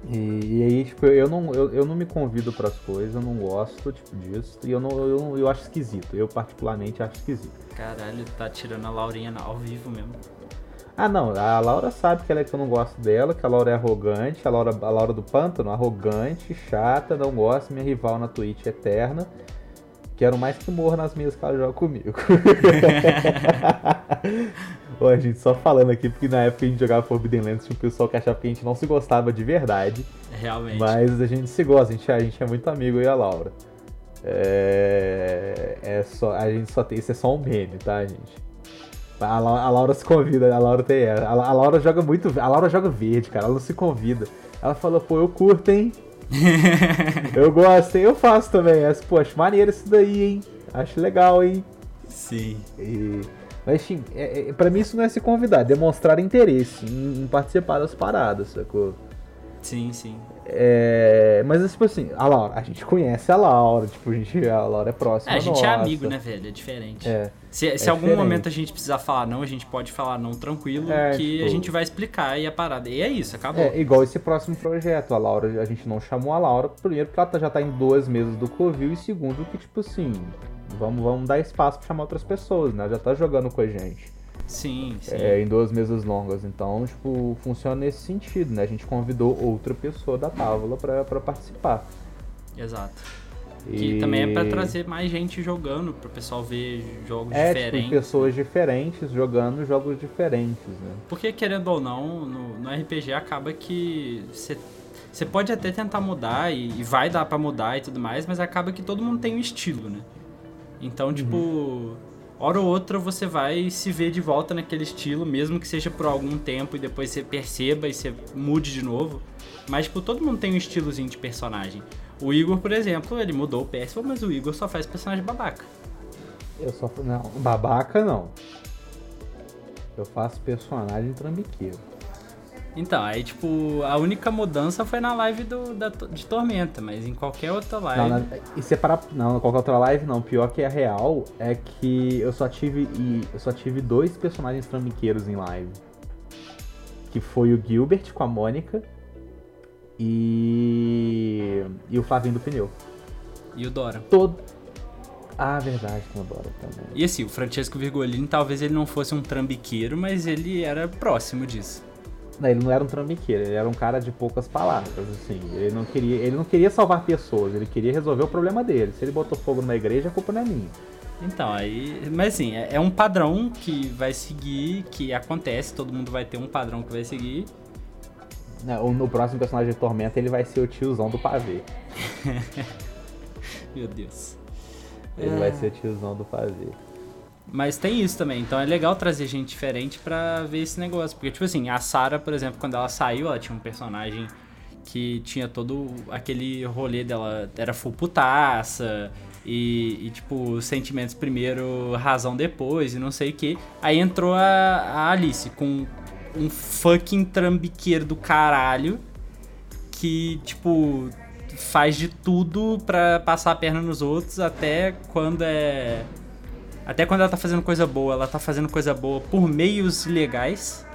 Speaker 2: E, e aí, tipo, eu não, eu, eu não me convido pras coisas, eu não gosto, tipo, disso. E eu não, eu, não- eu acho esquisito. Eu particularmente acho esquisito.
Speaker 1: Caralho, tá tirando a Laurinha ao vivo mesmo.
Speaker 2: Ah não, a Laura sabe que, ela é que eu não gosto dela, que a Laura é arrogante, a Laura, a Laura do Pântano, arrogante, chata, não gosta, minha rival na Twitch eterna. Quero mais que morra nas minhas que ela joga comigo. Ô, a gente só falando aqui, porque na época a gente jogava Forbidden Lands tinha um pessoal que achava que a gente não se gostava de verdade.
Speaker 1: Realmente.
Speaker 2: Mas a gente se gosta, a gente, a gente é muito amigo eu e a Laura. É, é só, a gente só tem, isso é só um meme, tá, gente? A, Lau- a Laura se convida, a Laura tem. A, La- a Laura joga muito, a Laura joga verde, cara, ela não se convida. Ela falou, pô, eu curto, hein? eu gosto, hein? Eu faço também. Essa, pô, acho maneiro isso daí, hein? Acho legal, hein?
Speaker 1: Sim.
Speaker 2: E- mas, enfim, é, é, pra mim isso não é se convidar, é demonstrar interesse em, em participar das paradas, sacou?
Speaker 1: Sim, sim.
Speaker 2: É, mas tipo assim, a Laura, a gente conhece a Laura, tipo, a, gente, a Laura é próxima.
Speaker 1: É, a gente é
Speaker 2: nossa.
Speaker 1: amigo, né, velho? É diferente.
Speaker 2: É.
Speaker 1: Se, se
Speaker 2: é
Speaker 1: algum
Speaker 2: diferente.
Speaker 1: momento a gente precisar falar não, a gente pode falar não tranquilo,
Speaker 2: É,
Speaker 1: que
Speaker 2: tipo-
Speaker 1: a gente vai explicar e a parada. E é isso, acabou.
Speaker 2: É, igual esse próximo projeto. A Laura, a gente não chamou a Laura, primeiro porque ela tá- já tá em duas mesas do Covil, e segundo que, tipo assim, vamos, vamos dar espaço pra chamar outras pessoas, né? Já tá jogando com a gente.
Speaker 1: Sim, sim.
Speaker 2: É, em duas mesas longas. Então, tipo, funciona nesse sentido, né? A gente convidou outra pessoa da tábua pra, pra participar.
Speaker 1: Exato. Que também é pra trazer mais gente jogando, pro pessoal ver jogos
Speaker 2: é,
Speaker 1: diferentes.
Speaker 2: Tipo, pessoas diferentes jogando jogos diferentes, né?
Speaker 1: Porque, querendo ou não, no, no RPG acaba que você pode até tentar mudar e, e vai dar para mudar e tudo mais, mas acaba que todo mundo tem um estilo, né? Então, uhum. tipo, hora ou outra você vai se ver de volta naquele estilo, mesmo que seja por algum tempo e depois você perceba e você mude de novo. Mas, tipo, todo mundo tem um estilozinho de personagem. O Igor, por exemplo, ele mudou o péssimo, mas o Igor só faz personagem babaca.
Speaker 2: Eu só. Não, babaca não. Eu faço personagem trambiqueiro.
Speaker 1: Então, aí, tipo, a única mudança foi na live do, da, de Tormenta, mas em qualquer outra live.
Speaker 2: Não, na, e separar. Não, qualquer outra live não. Pior que a real é que eu só tive. eu só tive dois personagens trambiqueiros em live. Que foi o Gilbert com a Mônica e. E o Flavinho do Pneu.
Speaker 1: E o Dora.
Speaker 2: Todo. Ah, verdade, tem o Dora também.
Speaker 1: E assim, o Francesco Virgolini talvez ele não fosse um trambiqueiro, mas ele era próximo disso.
Speaker 2: Não, ele não era um trambiqueiro, ele era um cara de poucas palavras, assim. Ele não queria, ele não queria salvar pessoas, ele queria resolver o problema dele. Se ele botou fogo numa igreja, a culpa não é minha.
Speaker 1: Então, aí. Mas assim, é, é um padrão que vai seguir, que acontece, todo mundo vai ter um padrão que vai seguir.
Speaker 2: No próximo personagem de Tormenta, ele vai ser o tiozão do pavê.
Speaker 1: Meu Deus.
Speaker 2: Ele é... vai ser o tiozão do pavê.
Speaker 1: Mas tem isso também, então é legal trazer gente diferente pra ver esse negócio. Porque, tipo assim, a Sarah, por exemplo, quando ela saiu, ela tinha um personagem que tinha todo aquele rolê dela, era full putaça, e, e, tipo, sentimentos primeiro, razão depois, e não sei o que. Aí entrou a, a Alice com um fucking trambiqueiro do caralho que, tipo, faz de tudo pra passar a perna nos outros até quando é. Até quando ela tá fazendo coisa boa, ela tá fazendo coisa boa por meios legais.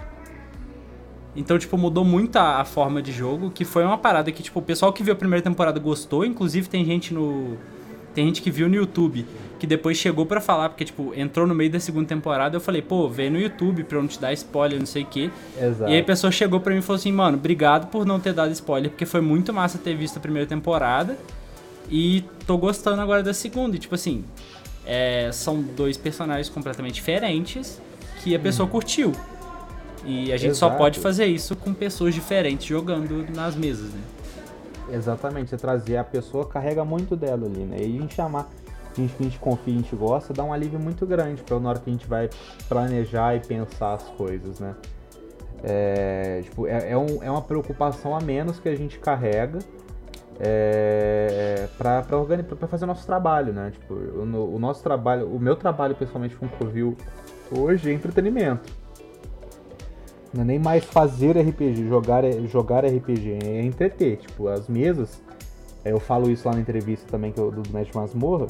Speaker 1: Então, tipo, mudou muito a, a, forma de jogo, que foi uma parada que, tipo, o pessoal que viu a primeira temporada gostou, inclusive tem gente no. Tem gente que viu no YouTube que depois chegou para falar, porque, tipo, entrou no meio da segunda temporada, eu falei, pô, vem no YouTube pra eu não te dar spoiler, não sei o quê. Exato. E aí a pessoa chegou pra mim e falou assim, mano, obrigado por não ter dado spoiler, porque foi muito massa ter visto a primeira temporada. E tô gostando agora da segunda. E, tipo assim, é, são dois personagens completamente diferentes que a pessoa hum. curtiu. E a gente Exato. só pode fazer isso com pessoas diferentes jogando nas mesas, né?
Speaker 2: Exatamente, você trazer a pessoa carrega muito dela ali, né? E a gente chamar gente que a gente confia, a gente gosta, dá um alívio muito grande para na hora que a gente vai planejar e pensar as coisas, né? É, tipo, é, é, um, é uma preocupação a menos que a gente carrega é, para fazer o nosso trabalho, né? Tipo, o, o, nosso trabalho, o meu trabalho pessoalmente com o Covil hoje é entretenimento. Não é nem mais fazer RPG, jogar, jogar RPG, é entreter. Tipo, as mesas, é, eu falo isso lá na entrevista também que eu, do Mestre Masmorra,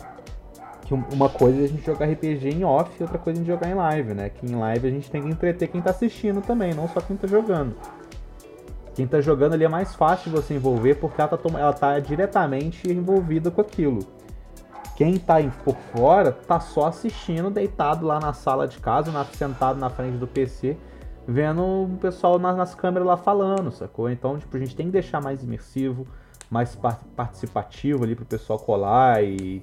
Speaker 2: que uma coisa é a gente jogar RPG em off e outra coisa é a gente jogar em live, né? Que em live a gente tem que entreter quem tá assistindo também, não só quem tá jogando. Quem tá jogando ali é mais fácil de você envolver porque ela tá, ela tá diretamente envolvida com aquilo. Quem tá por fora tá só assistindo, deitado lá na sala de casa, na, sentado na frente do PC, vendo o pessoal nas, nas câmeras lá falando, sacou? Então, tipo, a gente tem que deixar mais imersivo, mais participativo ali pro pessoal colar e,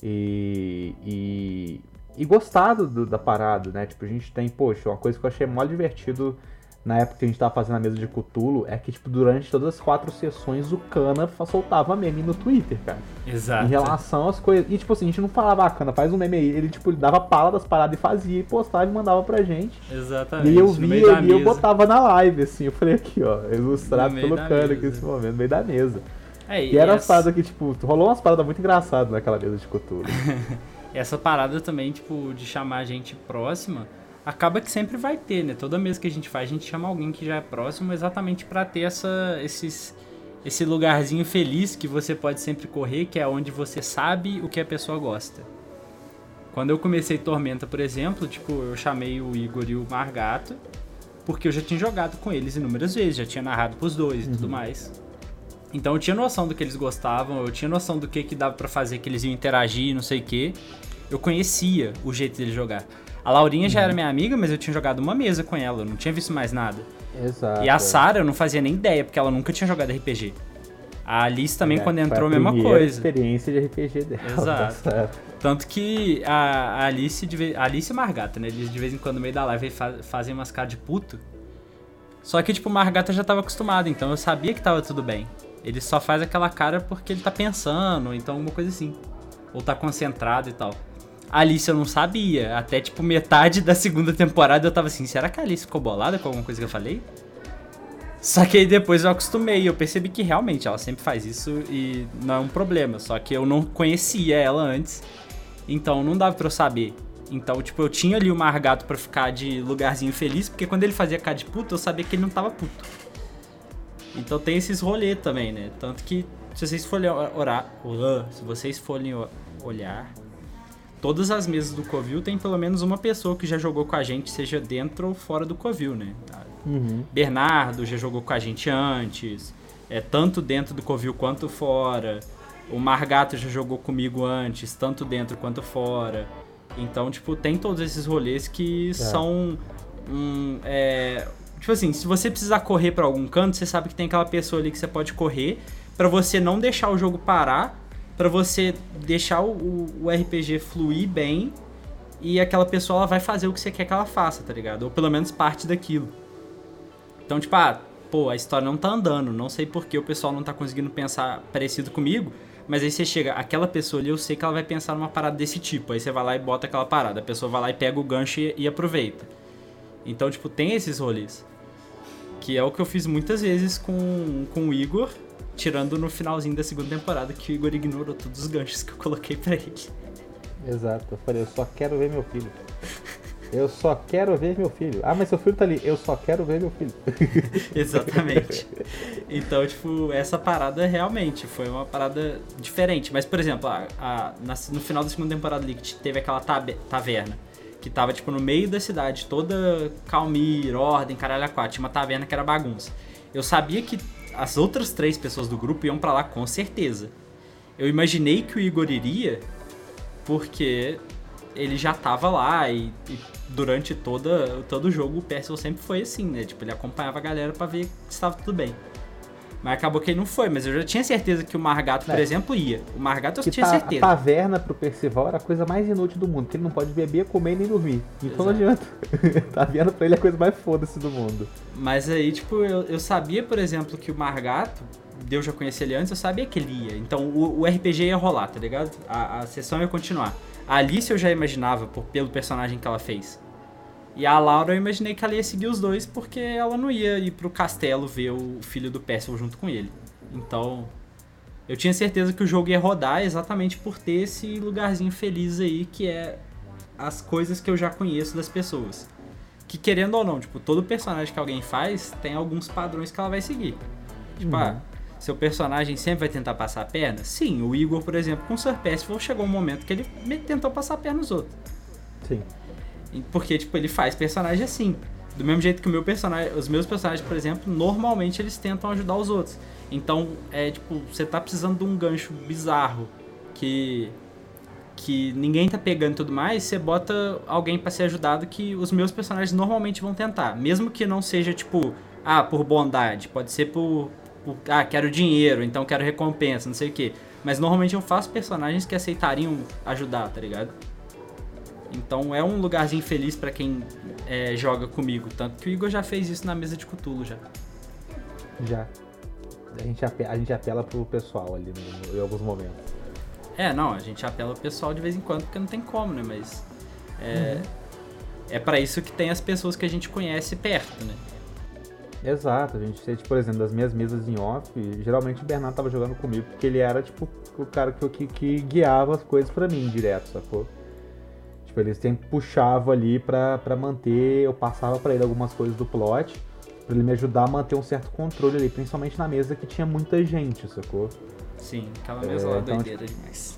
Speaker 2: e, e, e gostado do, da parada, né? Tipo, a gente tem, poxa, uma coisa que eu achei mó divertido na época que a gente tava fazendo a mesa de Cthulhu é que, tipo, durante todas as quatro sessões o Cana soltava meme no Twitter, cara.
Speaker 1: Exato.
Speaker 2: Em relação às coisas. E, tipo assim, a gente não falava, ah, Cana, faz um meme aí. Ele, tipo, dava pala das paradas e fazia, e postava e mandava pra gente.
Speaker 1: Exatamente.
Speaker 2: E eu via e eu botava na live, assim. Eu falei aqui, ó, ilustrado pelo Cana aqui nesse momento, no meio da mesa. É, e, e era essa... paradas que, tipo, rolou umas paradas muito engraçadas naquela mesa de Cthulhu.
Speaker 1: essa parada também, tipo, de chamar a gente próxima, acaba que sempre vai ter, né? Toda vez que a gente faz, a gente chama alguém que já é próximo exatamente para ter essa, esses, esse lugarzinho feliz que você pode sempre correr, que é onde você sabe o que a pessoa gosta. Quando eu comecei Tormenta, por exemplo, tipo, eu chamei o Igor e o Margato, porque eu já tinha jogado com eles inúmeras vezes, já tinha narrado pros dois uhum. e tudo uhum. mais. Então eu tinha noção do que eles gostavam, eu tinha noção do que, que dava para fazer, que eles iam interagir, não sei o que. Eu conhecia o jeito deles jogar. A Laurinha já era minha amiga, mas eu tinha jogado uma mesa com ela, eu não tinha visto mais nada.
Speaker 2: Exato.
Speaker 1: E a Sarah eu não fazia nem ideia, porque ela nunca tinha jogado RPG. A Alice também,
Speaker 2: É,
Speaker 1: quando entrou, a mesma coisa.
Speaker 2: experiência de RPG dela.
Speaker 1: Exato.
Speaker 2: tá certo.
Speaker 1: Tanto que a, a Alice, de a Alice e o Margata, né? Eles de vez em quando no meio da live fa- fazem umas caras de puto. Só que, tipo, o Margata já tava acostumado, então eu sabia que tava tudo bem. Ele só faz aquela cara porque ele tá pensando, então alguma coisa assim. Ou tá concentrado e tal. Alice eu não sabia. Até, tipo, metade da segunda temporada eu tava assim, será que a Alice ficou bolada com alguma coisa que eu falei? Só que aí depois eu acostumei, eu percebi que realmente ela sempre faz isso e não é um problema. Só que eu não conhecia ela antes, então não dava pra eu saber. Então, tipo, eu tinha ali o Margato pra ficar de lugarzinho feliz, porque quando ele fazia cara de puto, eu sabia que ele não tava puto. Então tem esses rolês também, né? Tanto que se vocês forem orar, se vocês forem olhar, todas as mesas do Covil tem pelo menos uma pessoa que já jogou com a gente, seja dentro ou fora do Covil, né?
Speaker 2: Uhum.
Speaker 1: Bernardo já jogou com a gente antes, é tanto dentro do Covil quanto fora. O Margato já jogou comigo antes, tanto dentro quanto fora. Então, tipo, tem todos esses rolês que são. hum, é, tipo assim, se você precisar correr pra algum canto, você sabe que tem aquela pessoa ali que você pode correr pra você não deixar o jogo parar, pra você deixar o, o- o RPG fluir bem e aquela pessoa ela vai fazer o que você quer que ela faça, tá ligado? Ou pelo menos parte daquilo. Então, tipo, ah, pô, a história não tá andando, não sei por que o pessoal não tá conseguindo pensar parecido comigo, mas aí você chega, aquela pessoa ali, eu sei que ela vai pensar numa parada desse tipo, aí você vai lá e bota aquela parada, a pessoa vai lá e pega o gancho e, e aproveita. Então, tipo, tem esses rolês. Que é o que eu fiz muitas vezes com, com o Igor, tirando no finalzinho da segunda temporada, que o Igor ignorou todos os ganchos que eu coloquei pra ele.
Speaker 2: Exato. Eu falei, eu só quero ver meu filho. Eu só quero ver meu filho. Ah, mas seu filho tá ali. Eu só quero ver meu filho.
Speaker 1: Exatamente. Então, tipo, essa parada realmente foi uma parada diferente. Mas, por exemplo, a- a- na- no final da segunda temporada ali, que teve aquela tabe- taverna, que tava, tipo, no meio da cidade, toda calmir, ordem, caralho a quatro, tinha uma taverna que era bagunça. Eu sabia que as outras três pessoas do grupo iam pra lá com certeza. Eu imaginei que o Igor iria, porque ele já tava lá e, e durante toda, todo o jogo o Percival sempre foi assim, né? Tipo, ele acompanhava a galera pra ver se estava tudo bem. Mas acabou que ele não foi, mas eu já tinha certeza que o Margato, por
Speaker 2: É.
Speaker 1: exemplo, ia. O Margato eu
Speaker 2: Que
Speaker 1: tinha
Speaker 2: ta- a
Speaker 1: certeza.
Speaker 2: taverna pro Percival era a coisa mais inútil do mundo, porque ele não pode beber, comer nem dormir. Então não adianta. taverna pra ele é a coisa mais foda-se do mundo.
Speaker 1: Mas aí, tipo, eu, eu sabia, por exemplo, que o Margato, Deus já conhecia ele antes, eu sabia que ele ia. Então o, o RPG ia rolar, tá ligado? A, a sessão ia continuar. A Alice eu já imaginava por, pelo personagem que ela fez. E a Laura eu imaginei que ela ia seguir os dois porque ela não ia ir pro castelo ver o filho do Percival junto com ele. Então, eu tinha certeza que o jogo ia rodar exatamente por ter esse lugarzinho feliz aí que é as coisas que eu já conheço das pessoas. Que querendo ou não, tipo, todo personagem que alguém faz tem alguns padrões que ela vai seguir. Tipo,
Speaker 2: Uhum.
Speaker 1: ah, seu personagem sempre vai tentar passar a perna? Sim, o Igor, por exemplo, com o Sir Percival chegou um momento que ele tentou passar a perna nos outros.
Speaker 2: Sim.
Speaker 1: Porque, tipo, ele faz personagem assim. Do mesmo jeito que o meu personagem, os meus personagens, por exemplo, normalmente eles tentam ajudar os outros. Então, é tipo, você tá precisando de um gancho bizarro que que ninguém tá pegando e tudo mais, você bota alguém pra ser ajudado que os meus personagens normalmente vão tentar, mesmo que não seja tipo, ah, por bondade, pode ser por, por ah, quero dinheiro, então quero recompensa, não sei o quê. Mas normalmente eu faço personagens que aceitariam ajudar, tá ligado? Então é um lugarzinho feliz pra quem é, joga comigo. Tanto que o Igor já fez isso na mesa de Cthulhu já.
Speaker 2: Já. A gente, ape- a gente apela pro pessoal ali no- em alguns momentos.
Speaker 1: É, não, a gente apela o pessoal de vez em quando porque não tem como, né? Mas é, é para isso que tem as pessoas que a gente conhece perto, né?
Speaker 2: Exato, a gente, tipo, por exemplo, das minhas mesas em off, geralmente o Bernardo tava jogando comigo porque ele era, tipo, o cara que, que, que guiava as coisas pra mim direto, sacou? Tipo, ele sempre puxava ali pra, pra manter, eu passava pra ele algumas coisas do plot, pra ele me ajudar a manter um certo controle ali, principalmente na mesa que tinha muita gente, sacou?
Speaker 1: Sim, aquela mesa lá
Speaker 2: então,
Speaker 1: doideira demais.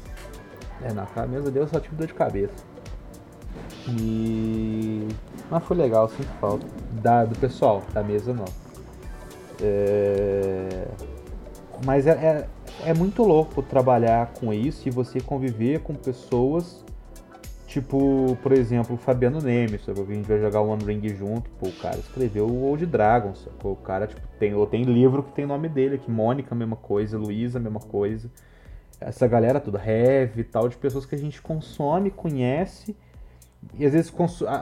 Speaker 2: É, naquela mesa deu só tipo dor de cabeça. E. Mas foi legal, sinto falta. Da, do pessoal, da mesa não. É... Mas é, é, é muito louco trabalhar com isso e você conviver com pessoas Tipo, por exemplo, o Fabiano Nemes, sacou? Que a gente vai jogar o One Ring junto. Pô, o cara escreveu o Old Dragon, sacou? O cara, tipo, tem, tem livro que tem nome dele aqui. Mônica, mesma coisa. Luísa, mesma coisa. Essa galera toda, Heavy e tal, de pessoas que a gente consome, conhece. E às vezes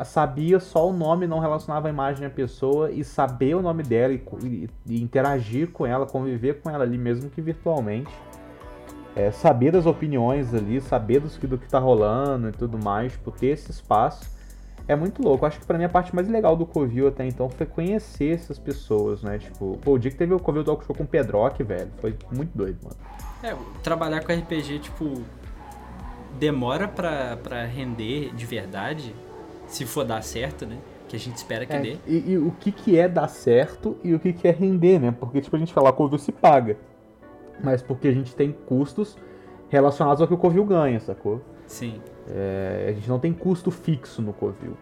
Speaker 2: sabia só o nome, não relacionava a imagem à pessoa. E saber o nome dela e, e, e interagir com ela, conviver com ela ali, mesmo que virtualmente é, saber das opiniões ali, saber do que, do que tá rolando e tudo mais, tipo, ter esse espaço é muito louco. Acho que pra mim a parte mais legal do Covil até então foi conhecer essas pessoas, né? Tipo, pô, o dia que teve o Covil Talk Show com o Pedrock, velho, foi muito doido, mano.
Speaker 1: É, trabalhar com RPG, tipo, demora pra, pra render de verdade, se for dar certo, né? Que a gente espera que
Speaker 2: é,
Speaker 1: dê.
Speaker 2: E, e, o que, que é dar certo e o que, que é render, né? Porque, tipo, a gente fala, Covil se paga mas porque a gente tem custos relacionados ao que o Covil ganha, sacou?
Speaker 1: Sim.
Speaker 2: É, a gente não tem custo fixo no Covil.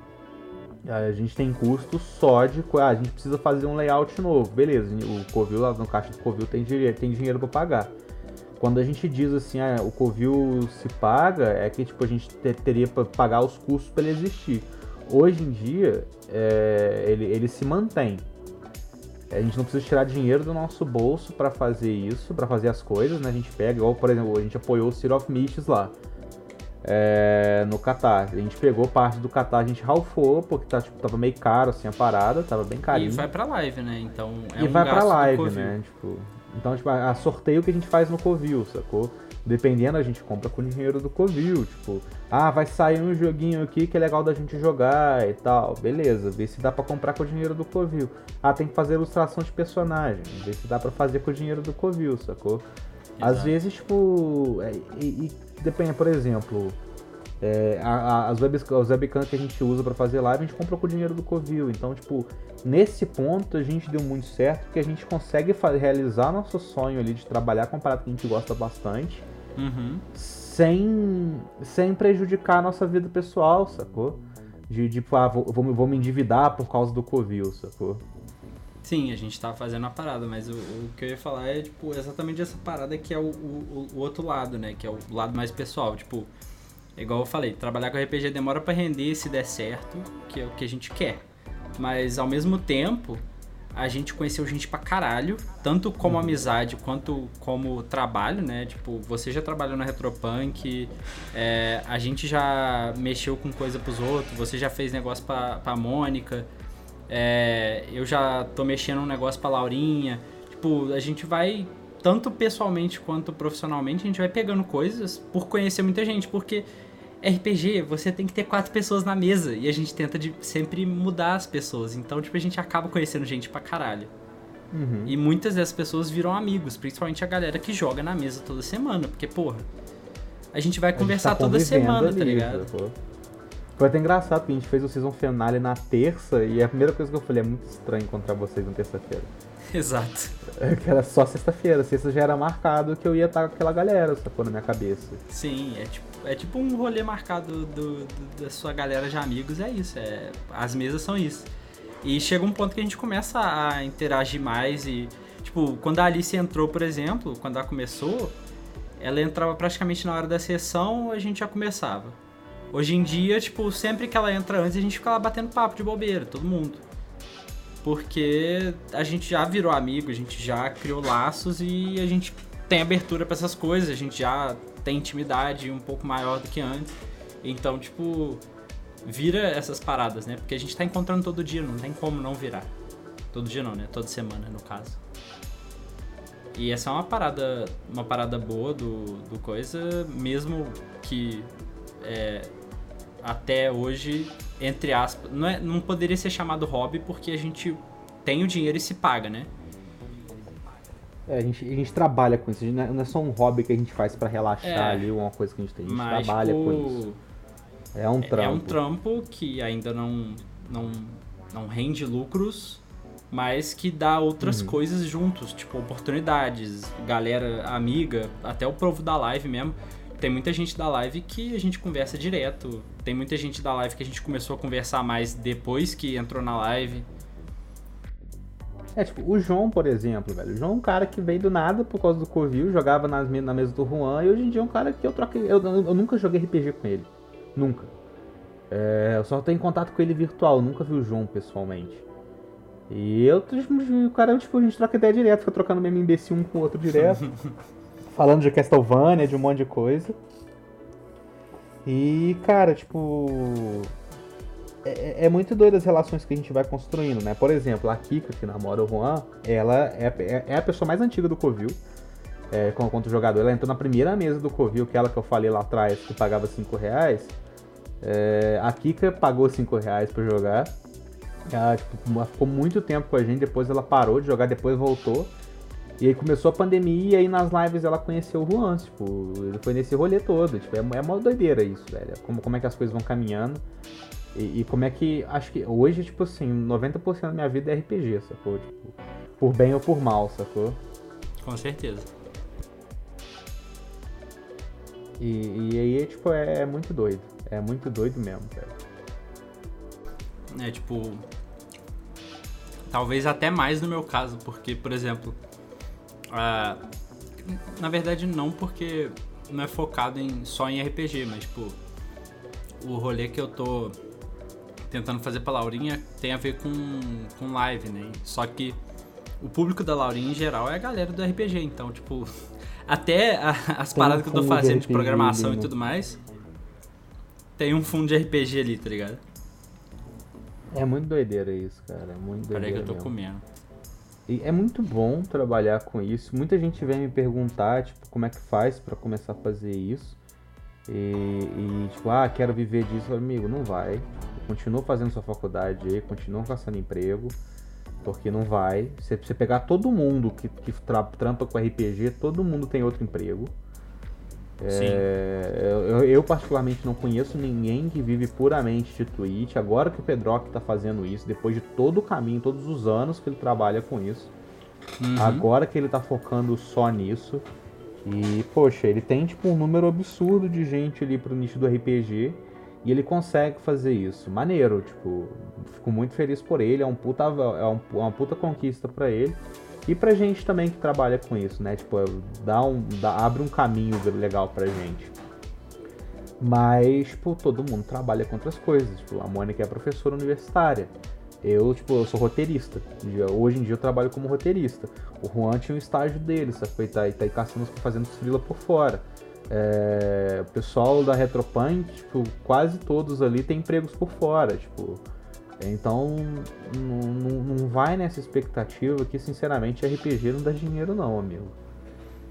Speaker 2: A gente tem custo só de. Ah, a gente precisa fazer um layout novo. Beleza, o Covil lá no caixa do Covil tem dinheiro, tem dinheiro para pagar. Quando a gente diz assim, ah, o Covil se paga, é que tipo, a gente teria para pagar os custos para ele existir. Hoje em dia, é, ele, ele se mantém. A gente não precisa tirar dinheiro do nosso bolso para fazer isso, para fazer as coisas, né? A gente pega, igual, por exemplo, a gente apoiou o City of Mists lá. É, no Qatar. A gente pegou parte do Qatar, a gente ralfou, porque tá, tipo, tava meio caro assim a parada, tava bem carinho.
Speaker 1: E vai pra live, né? Então é
Speaker 2: e
Speaker 1: um
Speaker 2: vai pra live, né? Tipo, então, tipo, a, a sorteio que a gente faz no Covil, sacou? Dependendo, a gente compra com o dinheiro do Covil. Tipo, ah, vai sair um joguinho aqui que é legal da gente jogar e tal. Beleza, vê se dá para comprar com o dinheiro do Covil. Ah, tem que fazer ilustração de personagem. Vê se dá para fazer com o dinheiro do Covil, sacou? Exato. Às vezes, tipo. É, e, e, depende, por exemplo. É, a, a, as, web, as webcams que a gente usa para fazer live, a gente compra com o dinheiro do Covil. Então, tipo, nesse ponto a gente deu muito certo, porque a gente consegue realizar nosso sonho ali de trabalhar com um parada que a gente gosta bastante
Speaker 1: Uhum.
Speaker 2: Sem, sem prejudicar a nossa vida pessoal, sacou? De, tipo, ah, vou, vou, vou me endividar por causa do Covil, sacou?
Speaker 1: Sim, a gente tá fazendo a parada, mas o, o, que eu ia falar é, tipo, exatamente essa parada que é o, o, o, outro lado, né? Que é o lado mais pessoal. Tipo, igual eu falei, trabalhar com RPG demora para render se der certo, que é o que a gente quer. Mas ao mesmo tempo, a gente conheceu gente pra caralho, tanto como uhum. amizade quanto como trabalho, né? Tipo, você já trabalhou na Retropunk, é, a gente já mexeu com coisa pros outros, você já fez negócio pra, pra Mônica, é, eu já tô mexendo um negócio pra Laurinha. Tipo, a gente vai, tanto pessoalmente quanto profissionalmente, a gente vai pegando coisas por conhecer muita gente, porque RPG, você tem que ter quatro pessoas na mesa. E a gente tenta de sempre mudar as pessoas. Então, tipo, a gente acaba conhecendo gente pra caralho.
Speaker 2: Uhum.
Speaker 1: E muitas dessas pessoas viram amigos, principalmente a galera que joga na mesa toda semana. Porque, porra, a gente vai a conversar gente tá toda semana, ali, tá ligado? Pô.
Speaker 2: Foi até engraçado, porque a gente fez o season finale na terça e a primeira coisa que eu falei é muito estranho encontrar vocês na terça-feira.
Speaker 1: Exato.
Speaker 2: É que era só sexta-feira, sexta já era marcado que eu ia estar com aquela galera, sacou na minha cabeça.
Speaker 1: Sim, é tipo é tipo um rolê marcado do, do, da sua galera de amigos, é isso. É, as mesas são isso. E chega um ponto que a gente começa a interagir mais e, tipo, quando a Alice entrou, por exemplo, quando ela começou, ela entrava praticamente na hora da sessão, a gente já começava. Hoje em dia, tipo, sempre que ela entra antes, a gente fica lá batendo papo de bobeira, todo mundo. Porque a gente já virou amigo, a gente já criou laços e a gente tem abertura para essas coisas, a gente já intimidade um pouco maior do que antes. Então, tipo, vira essas paradas, né? Porque a gente tá encontrando todo dia, não tem como não virar. Todo dia não, né? Toda semana, no caso. E essa é uma parada, uma parada boa do, do coisa, mesmo que é, até hoje, entre aspas, não, é, não poderia ser chamado hobby porque a gente tem o dinheiro e se paga, né?
Speaker 2: É, a gente, a gente trabalha com isso, não é, não é só um hobby que a gente faz para relaxar é, ali, uma coisa que a gente tem, a gente mas, trabalha tipo, com isso. É um trampo.
Speaker 1: É um trampo que ainda não, não, não rende lucros, mas que dá outras uhum. coisas juntos, tipo oportunidades, galera amiga, até o provo da live mesmo. Tem muita gente da live que a gente conversa direto. Tem muita gente da live que a gente começou a conversar mais depois que entrou na live.
Speaker 2: É, tipo, o João, por exemplo, velho. O João é um cara que veio do nada por causa do Covil, jogava nas, na mesa do Juan, e hoje em dia é um cara que eu troquei. Eu, eu, nunca joguei RPG com ele. Nunca. É, eu só tenho contato com ele virtual, nunca vi o João pessoalmente. E eu, tipo, o cara, tipo, a gente troca ideia direto, fica trocando meme imbecil um com o outro direto. falando de Castlevania, de um monte de coisa. E, cara, tipo. É, é, é, muito doido as relações que a gente vai construindo, né? Por exemplo, a Kika, que namora o Juan, ela é, é, é a pessoa mais antiga do Covil. É, quanto jogador, ela entrou na primeira mesa do Covil, aquela que eu falei lá atrás, que pagava 5 reais. É, a Kika pagou 5 reais pra jogar. Ela tipo, ficou muito tempo com a gente, depois ela parou de jogar, depois voltou. E aí começou a pandemia e aí nas lives ela conheceu o Juan, tipo, ele foi nesse rolê todo. Tipo, é, é uma doideira isso, velho. Como, como é que as coisas vão caminhando. E, e, como é que. Acho que hoje, tipo assim, 90% da minha vida é RPG, sacou? Tipo, por bem ou por mal, sacou?
Speaker 1: Com certeza.
Speaker 2: E, e aí, tipo, é, é muito doido. É muito doido mesmo, velho.
Speaker 1: É, tipo. Talvez até mais no meu caso, porque, por exemplo. Uh, na verdade, não porque não é focado em, só em RPG, mas, tipo. O rolê que eu tô tentando fazer pra Laurinha tem a ver com, com live, né? Só que o público da Laurinha em geral é a galera do RPG, então, tipo. Até a, as tem paradas um que eu tô fazendo de, de programação ali, e tudo mais. Tem um fundo de RPG ali, tá ligado?
Speaker 2: É muito doideira isso, cara. É muito doideira.
Speaker 1: Peraí que eu tô
Speaker 2: mesmo.
Speaker 1: comendo.
Speaker 2: E é muito bom trabalhar com isso. Muita gente vem me perguntar, tipo, como é que faz para começar a fazer isso. E, e, tipo, ah, quero viver disso. Amigo, não vai. Continua fazendo sua faculdade aí, continua caçando emprego. Porque não vai. Se você pegar todo mundo que, que trampa com RPG, todo mundo tem outro emprego. É, eu, eu, particularmente não conheço ninguém que vive puramente de Twitch. Agora que o Pedrock está fazendo isso, depois de todo o caminho, todos os anos que ele trabalha com isso, uhum. agora que ele está focando só nisso. E, poxa, ele tem tipo um número absurdo de gente ali pro nicho do RPG e ele consegue fazer isso. Maneiro, tipo, fico muito feliz por ele, é, um puta, é um, uma puta conquista para ele. E pra gente também que trabalha com isso, né? Tipo, dá um, dá, abre um caminho legal pra gente. Mas, tipo, todo mundo trabalha com outras coisas. Tipo, a Mônica é professora universitária. Eu, tipo, eu sou roteirista. Hoje em dia eu trabalho como roteirista. O Juan tinha um estágio dele, sabe? Tá, tá aí caçando, fazendo frila por fora. É, o pessoal da Retropunk, tipo, quase todos ali têm empregos por fora. Tipo, então, não, não, não vai nessa expectativa que, sinceramente, RPG não dá dinheiro, não, amigo.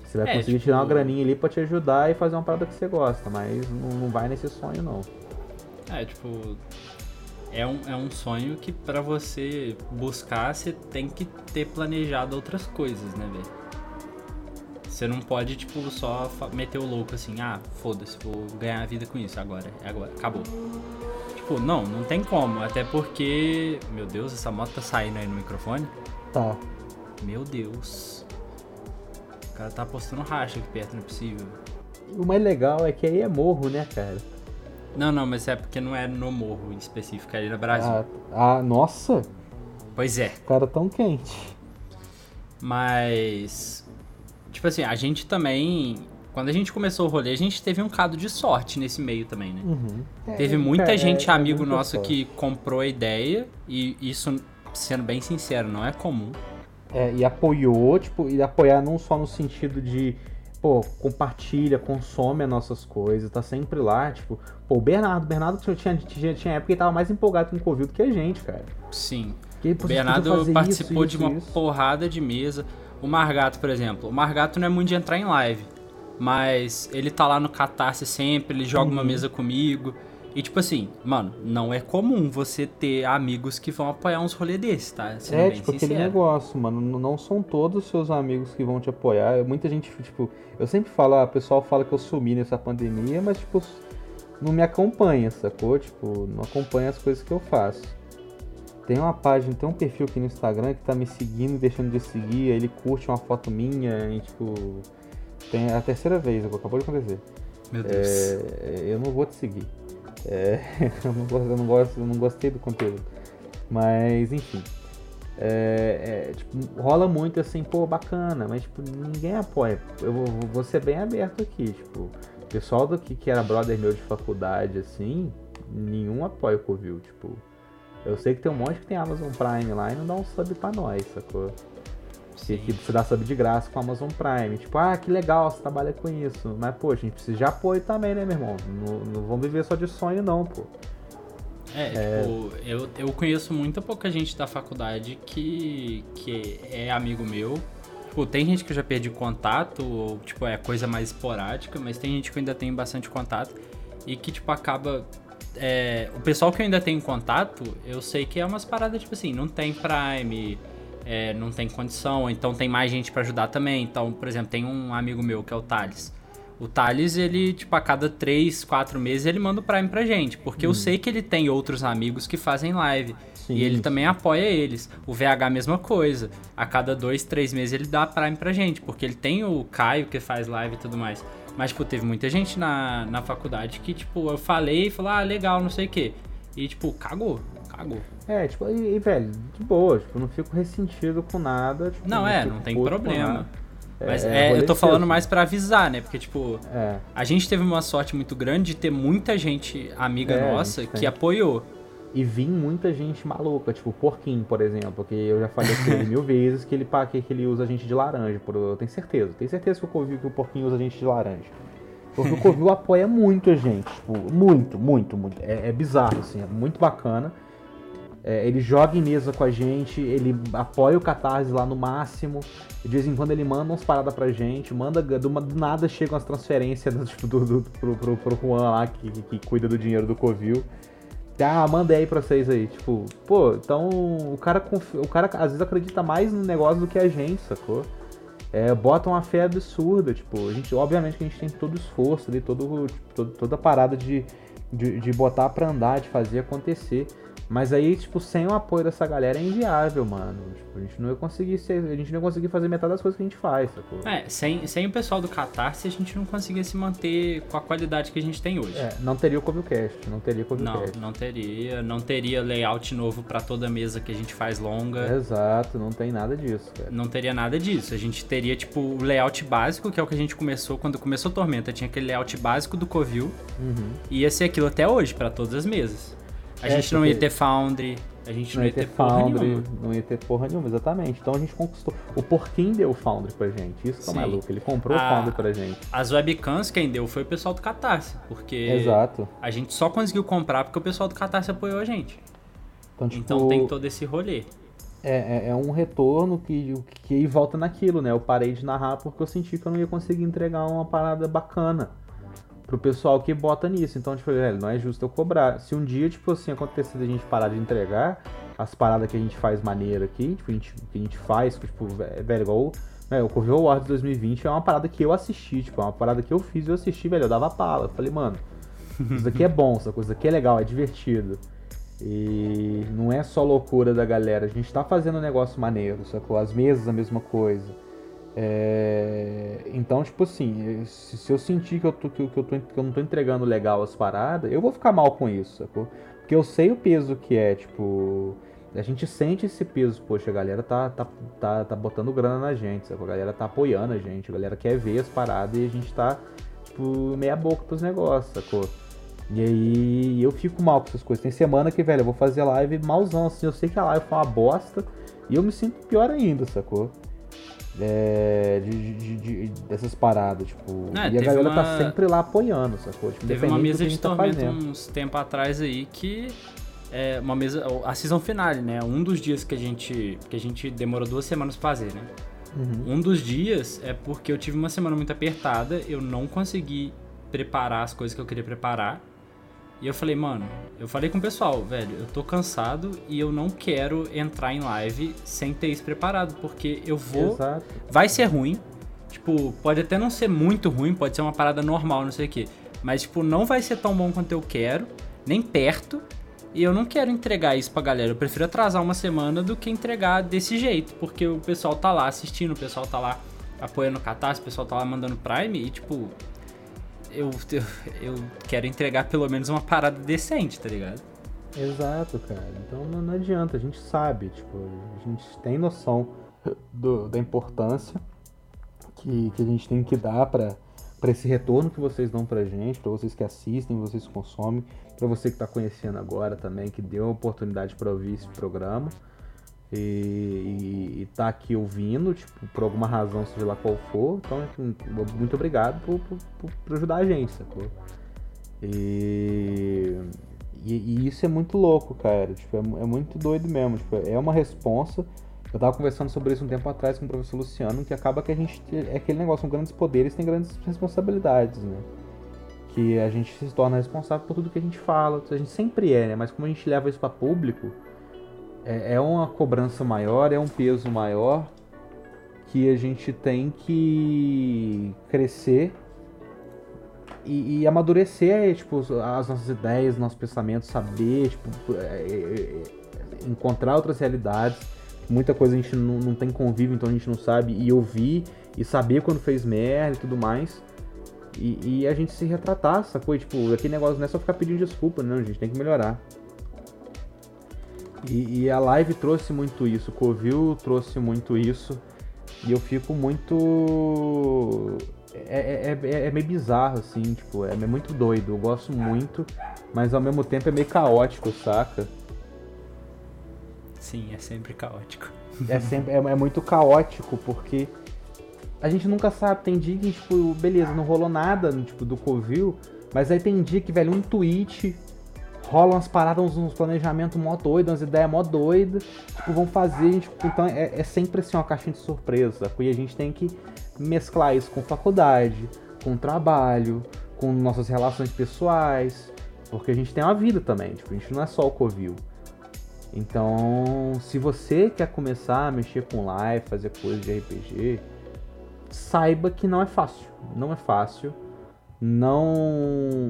Speaker 2: Você vai é, conseguir tipo... tirar uma graninha ali pra te ajudar e fazer uma parada que você gosta, mas não, não vai nesse sonho, não.
Speaker 1: É, tipo. É um, é um sonho que para você buscar, você tem que ter planejado outras coisas, né, velho? Você não pode, tipo, só meter o louco assim, ah, foda-se, vou ganhar a vida com isso agora. É agora, acabou. Tipo, não, não tem como. Até porque. Meu Deus, essa moto tá saindo aí no microfone?
Speaker 2: Tá.
Speaker 1: Meu Deus. O cara tá postando racha aqui perto, não é possível.
Speaker 2: O mais legal é que aí é morro, né, cara?
Speaker 1: Não, não, mas é porque não é no morro em específico, é ali no Brasil.
Speaker 2: Ah, ah nossa!
Speaker 1: Pois é.
Speaker 2: O cara tão quente.
Speaker 1: Mas. Tipo assim, a gente também quando a gente começou o rolê, a gente teve um cado de sorte nesse meio também, né? Uhum. É, teve muita é, gente, é, amigo nosso, sorte. que comprou a ideia, e isso, sendo bem sincero, não é comum.
Speaker 2: É, e apoiou, tipo, e apoiar não só no sentido de, pô, compartilha, consome as nossas coisas, tá sempre lá, tipo, pô, o Bernardo, o Bernardo tinha, tinha, tinha época que ele tava mais empolgado com o Covid do que a gente, cara.
Speaker 1: Sim. Que, pô, Bernardo participou isso, isso, de uma isso. porrada de mesa. O Margato, por exemplo. O Margato não é muito de entrar em live. Mas ele tá lá no Catarse sempre, ele joga uhum. uma mesa comigo. E tipo assim, mano, não é comum você ter amigos que vão apoiar uns rolês desses, tá?
Speaker 2: Sendo é, tipo, sincero. aquele negócio, mano. Não são todos os seus amigos que vão te apoiar. Muita gente, tipo, eu sempre falo, ah, o pessoal fala que eu sumi nessa pandemia, mas, tipo, não me acompanha, sacou? Tipo, não acompanha as coisas que eu faço. Tem uma página, tem um perfil aqui no Instagram que tá me seguindo, deixando de seguir, aí ele curte uma foto minha e, tipo, tem a terceira vez, acabou de acontecer.
Speaker 1: Meu Deus.
Speaker 2: É, eu não vou te seguir. É, eu, não gosto, eu, não gosto, eu não gostei do conteúdo. Mas, enfim. É, é, tipo, rola muito assim, pô, bacana, mas tipo, ninguém apoia. Eu vou, vou ser bem aberto aqui, tipo, pessoal do que, que era brother meu de faculdade, assim, nenhum apoia o Covil, tipo. Eu sei que tem um monte que tem Amazon Prime lá e não dá um sub pra nós, sacou? Que, que você dá sub de graça com a Amazon Prime. Tipo, ah, que legal, você trabalha com isso. Mas, pô, a gente precisa de apoio também, né, meu irmão? Não, não vamos viver só de sonho, não, pô.
Speaker 1: É, é, tipo, eu, eu conheço muita pouca gente da faculdade que, que é amigo meu. Tipo, tem gente que eu já perdi contato, ou, tipo, é coisa mais esporádica, mas tem gente que eu ainda tem bastante contato e que, tipo, acaba é, o pessoal que eu ainda tenho contato, eu sei que é umas paradas tipo assim, não tem Prime, é, não tem condição, então tem mais gente para ajudar também. Então, por exemplo, tem um amigo meu que é o Thales. O Thales, ele, tipo, a cada 3, 4 meses ele manda o Prime pra gente, porque eu uhum. sei que ele tem outros amigos que fazem live. Sim, e ele sim. também apoia eles. O VH, mesma coisa. A cada 2, 3 meses ele dá Prime pra gente, porque ele tem o Caio que faz live e tudo mais. Mas, tipo, teve muita gente na, na faculdade que, tipo, eu falei e falou, ah, legal, não sei o quê. E, tipo, cagou, cagou.
Speaker 2: É, tipo, e, e velho, de boa, tipo, não fico ressentido com nada. Tipo,
Speaker 1: não, não é, não tem problema. Mas é, é eu tô falando mais para avisar, né? Porque, tipo, é. a gente teve uma sorte muito grande de ter muita gente amiga é, nossa que apoiou.
Speaker 2: E vim muita gente maluca, tipo o Porquinho, por exemplo, que eu já falei com ele mil vezes que ele, que, que ele usa gente de laranja. Por, eu tenho certeza. Tenho certeza que o, Covil, que o Porquinho usa gente de laranja. Porque o Covil apoia muito a gente. Tipo, muito, muito, muito. É, é bizarro, assim, é muito bacana. É, ele joga em mesa com a gente, ele apoia o Catarse lá no máximo. De vez em quando ele manda uns paradas pra gente, manda do, do nada chegam as transferências tipo, do, do, pro, pro, pro Juan lá, que, que, cuida do dinheiro do Covil. Ah, mandei aí pra vocês aí. Tipo, pô, então o cara, o cara às vezes acredita mais no negócio do que a gente, sacou? É, bota uma fé absurda, tipo, a gente, obviamente que a gente tem todo o esforço ali, todo, tipo, todo toda a parada de, de, de botar pra andar, de fazer acontecer. Mas aí, tipo, sem o apoio dessa galera é inviável, mano. Tipo, a gente não ia conseguir ser, a gente não ia conseguir fazer metade das coisas que a gente faz, sacou?
Speaker 1: É, sem, sem o pessoal do Catarse, a gente não conseguia se manter com a qualidade que a gente tem hoje.
Speaker 2: É, não teria o Covilcast, não teria o Covilcast.
Speaker 1: Não, não teria, não teria layout novo para toda mesa que a gente faz longa.
Speaker 2: Exato, não tem nada disso,
Speaker 1: cara. Não teria nada disso. A gente teria, tipo, o layout básico, que é o que a gente começou quando começou Tormenta. Tinha aquele layout básico do Covil. Uhum. E ia ser aquilo até hoje, para todas as mesas. A é, gente não ia ter Foundry, a gente não, não ia ter, ter Foundry,
Speaker 2: não ia ter porra nenhuma, exatamente. Então a gente conquistou. O Porquinho deu o Foundry pra gente, isso que é maluco. Ele comprou a, o Foundry pra gente.
Speaker 1: As webcams quem deu foi o pessoal do Catarse, porque
Speaker 2: Exato.
Speaker 1: a gente só conseguiu comprar porque o pessoal do Catarse apoiou a gente. Então, tipo, então tem todo esse rolê.
Speaker 2: É, é, é, um retorno que, que volta naquilo, né? Eu parei de narrar porque eu senti que eu não ia conseguir entregar uma parada bacana pro pessoal que bota nisso. Então, tipo, velho, não é justo eu cobrar. Se um dia, tipo assim, acontecer a gente parar de entregar as paradas que a gente faz maneira aqui, tipo, a gente, que a gente faz, tipo, velho, igual né, o Correio Awards 2020 é uma parada que eu assisti, tipo, é uma parada que eu fiz e eu assisti, velho, eu dava pala. Eu falei, mano, isso daqui é bom, essa coisa aqui é legal, é divertido. E não é só loucura da galera, a gente tá fazendo um negócio maneiro, sacou? As mesas a mesma coisa. É... Então, tipo assim, se, eu sentir que eu, tô, que, eu tô, que eu não tô entregando legal as paradas, eu vou ficar mal com isso, sacou? Porque eu sei o peso que é, tipo. A gente sente esse peso, poxa, a galera tá, tá, tá, tá botando grana na gente, sacou? A galera tá apoiando a gente, a galera quer ver as paradas e a gente tá, tipo, meia boca pros negócios, sacou? E aí eu fico mal com essas coisas. Tem semana que, velho, eu vou fazer live malzão, assim, eu sei que a live foi uma bosta e eu me sinto pior ainda, sacou? É, de, de, de, dessas paradas, tipo. É, e a galera tá uma... tá sempre lá apoiando, sacou? Tipo,
Speaker 1: teve uma mesa de tá tormento tá uns tempo atrás aí que. É uma mesa. A season finale, né? Um dos dias que a gente. que a gente demorou duas semanas pra fazer, né? Uhum. Um dos dias é porque eu tive uma semana muito apertada, eu não consegui preparar as coisas que eu queria preparar. E eu falei, mano, eu falei com o pessoal, velho, eu tô cansado e eu não quero entrar em live sem ter isso preparado, porque eu vou. Exato. Vai ser ruim. Tipo, pode até não ser muito ruim, pode ser uma parada normal, não sei o quê. Mas, tipo, não vai ser tão bom quanto eu quero, nem perto. E eu não quero entregar isso pra galera. Eu prefiro atrasar uma semana do que entregar desse jeito. Porque o pessoal tá lá assistindo, o pessoal tá lá apoiando o Catarse, o pessoal tá lá mandando Prime. E, tipo, eu, eu, eu quero entregar pelo menos uma parada decente, tá ligado?
Speaker 2: Exato, cara. Então não, não adianta, a gente sabe, tipo, a gente tem noção do, da importância que, que a gente tem que dar para para esse retorno que vocês dão pra gente, para vocês que assistem, vocês que consomem, para você que está conhecendo agora também, que deu a oportunidade para ouvir esse programa e, e, e tá aqui ouvindo, tipo, por alguma razão, seja lá qual for. Então, muito obrigado por, por, por ajudar a gente, sacou? E, e, isso é muito louco, cara. Tipo, é, é, muito doido mesmo. Tipo, é uma responsa. Eu tava conversando sobre isso um tempo atrás com o professor Luciano, que acaba que a gente. É aquele negócio, com grandes poderes tem grandes responsabilidades, né? Que a gente se torna responsável por tudo que a gente fala. A gente sempre é, né? Mas como a gente leva isso para público, é, é uma cobrança maior, é um peso maior que a gente tem que crescer e, e amadurecer tipo, as nossas ideias, nossos pensamentos, saber, tipo, é, é, é, encontrar outras realidades. Muita coisa a gente não, não tem convívio, então a gente não sabe, e ouvir e saber quando fez merda e tudo mais. E, e, a gente se retratar, sacou? E, tipo, aquele negócio não é só ficar pedindo desculpa, não, a gente tem que melhorar. E, e, a live trouxe muito isso, o Covil trouxe muito isso. E eu fico muito. É, é, é, é, meio bizarro, assim, tipo, é muito doido. Eu gosto muito, mas ao mesmo tempo é meio caótico, saca?
Speaker 1: Sim, é sempre caótico.
Speaker 2: É, sempre, é, é muito caótico, porque a gente nunca sabe. Tem dia que, tipo, beleza, não rolou nada, tipo, do Covil, mas aí tem dia que, velho, um tweet rolam umas paradas, uns, planejamentos mó doidos, umas ideias mó doidas. Tipo, vão fazer, gente, então é, é, sempre assim uma caixinha de surpresa. E a gente tem que mesclar isso com faculdade, com trabalho, com nossas relações pessoais. Porque a gente tem uma vida também, tipo, a gente não é só o Covil. Então, se você quer começar a mexer com live, fazer coisas de RPG, saiba que não é fácil. Não é fácil não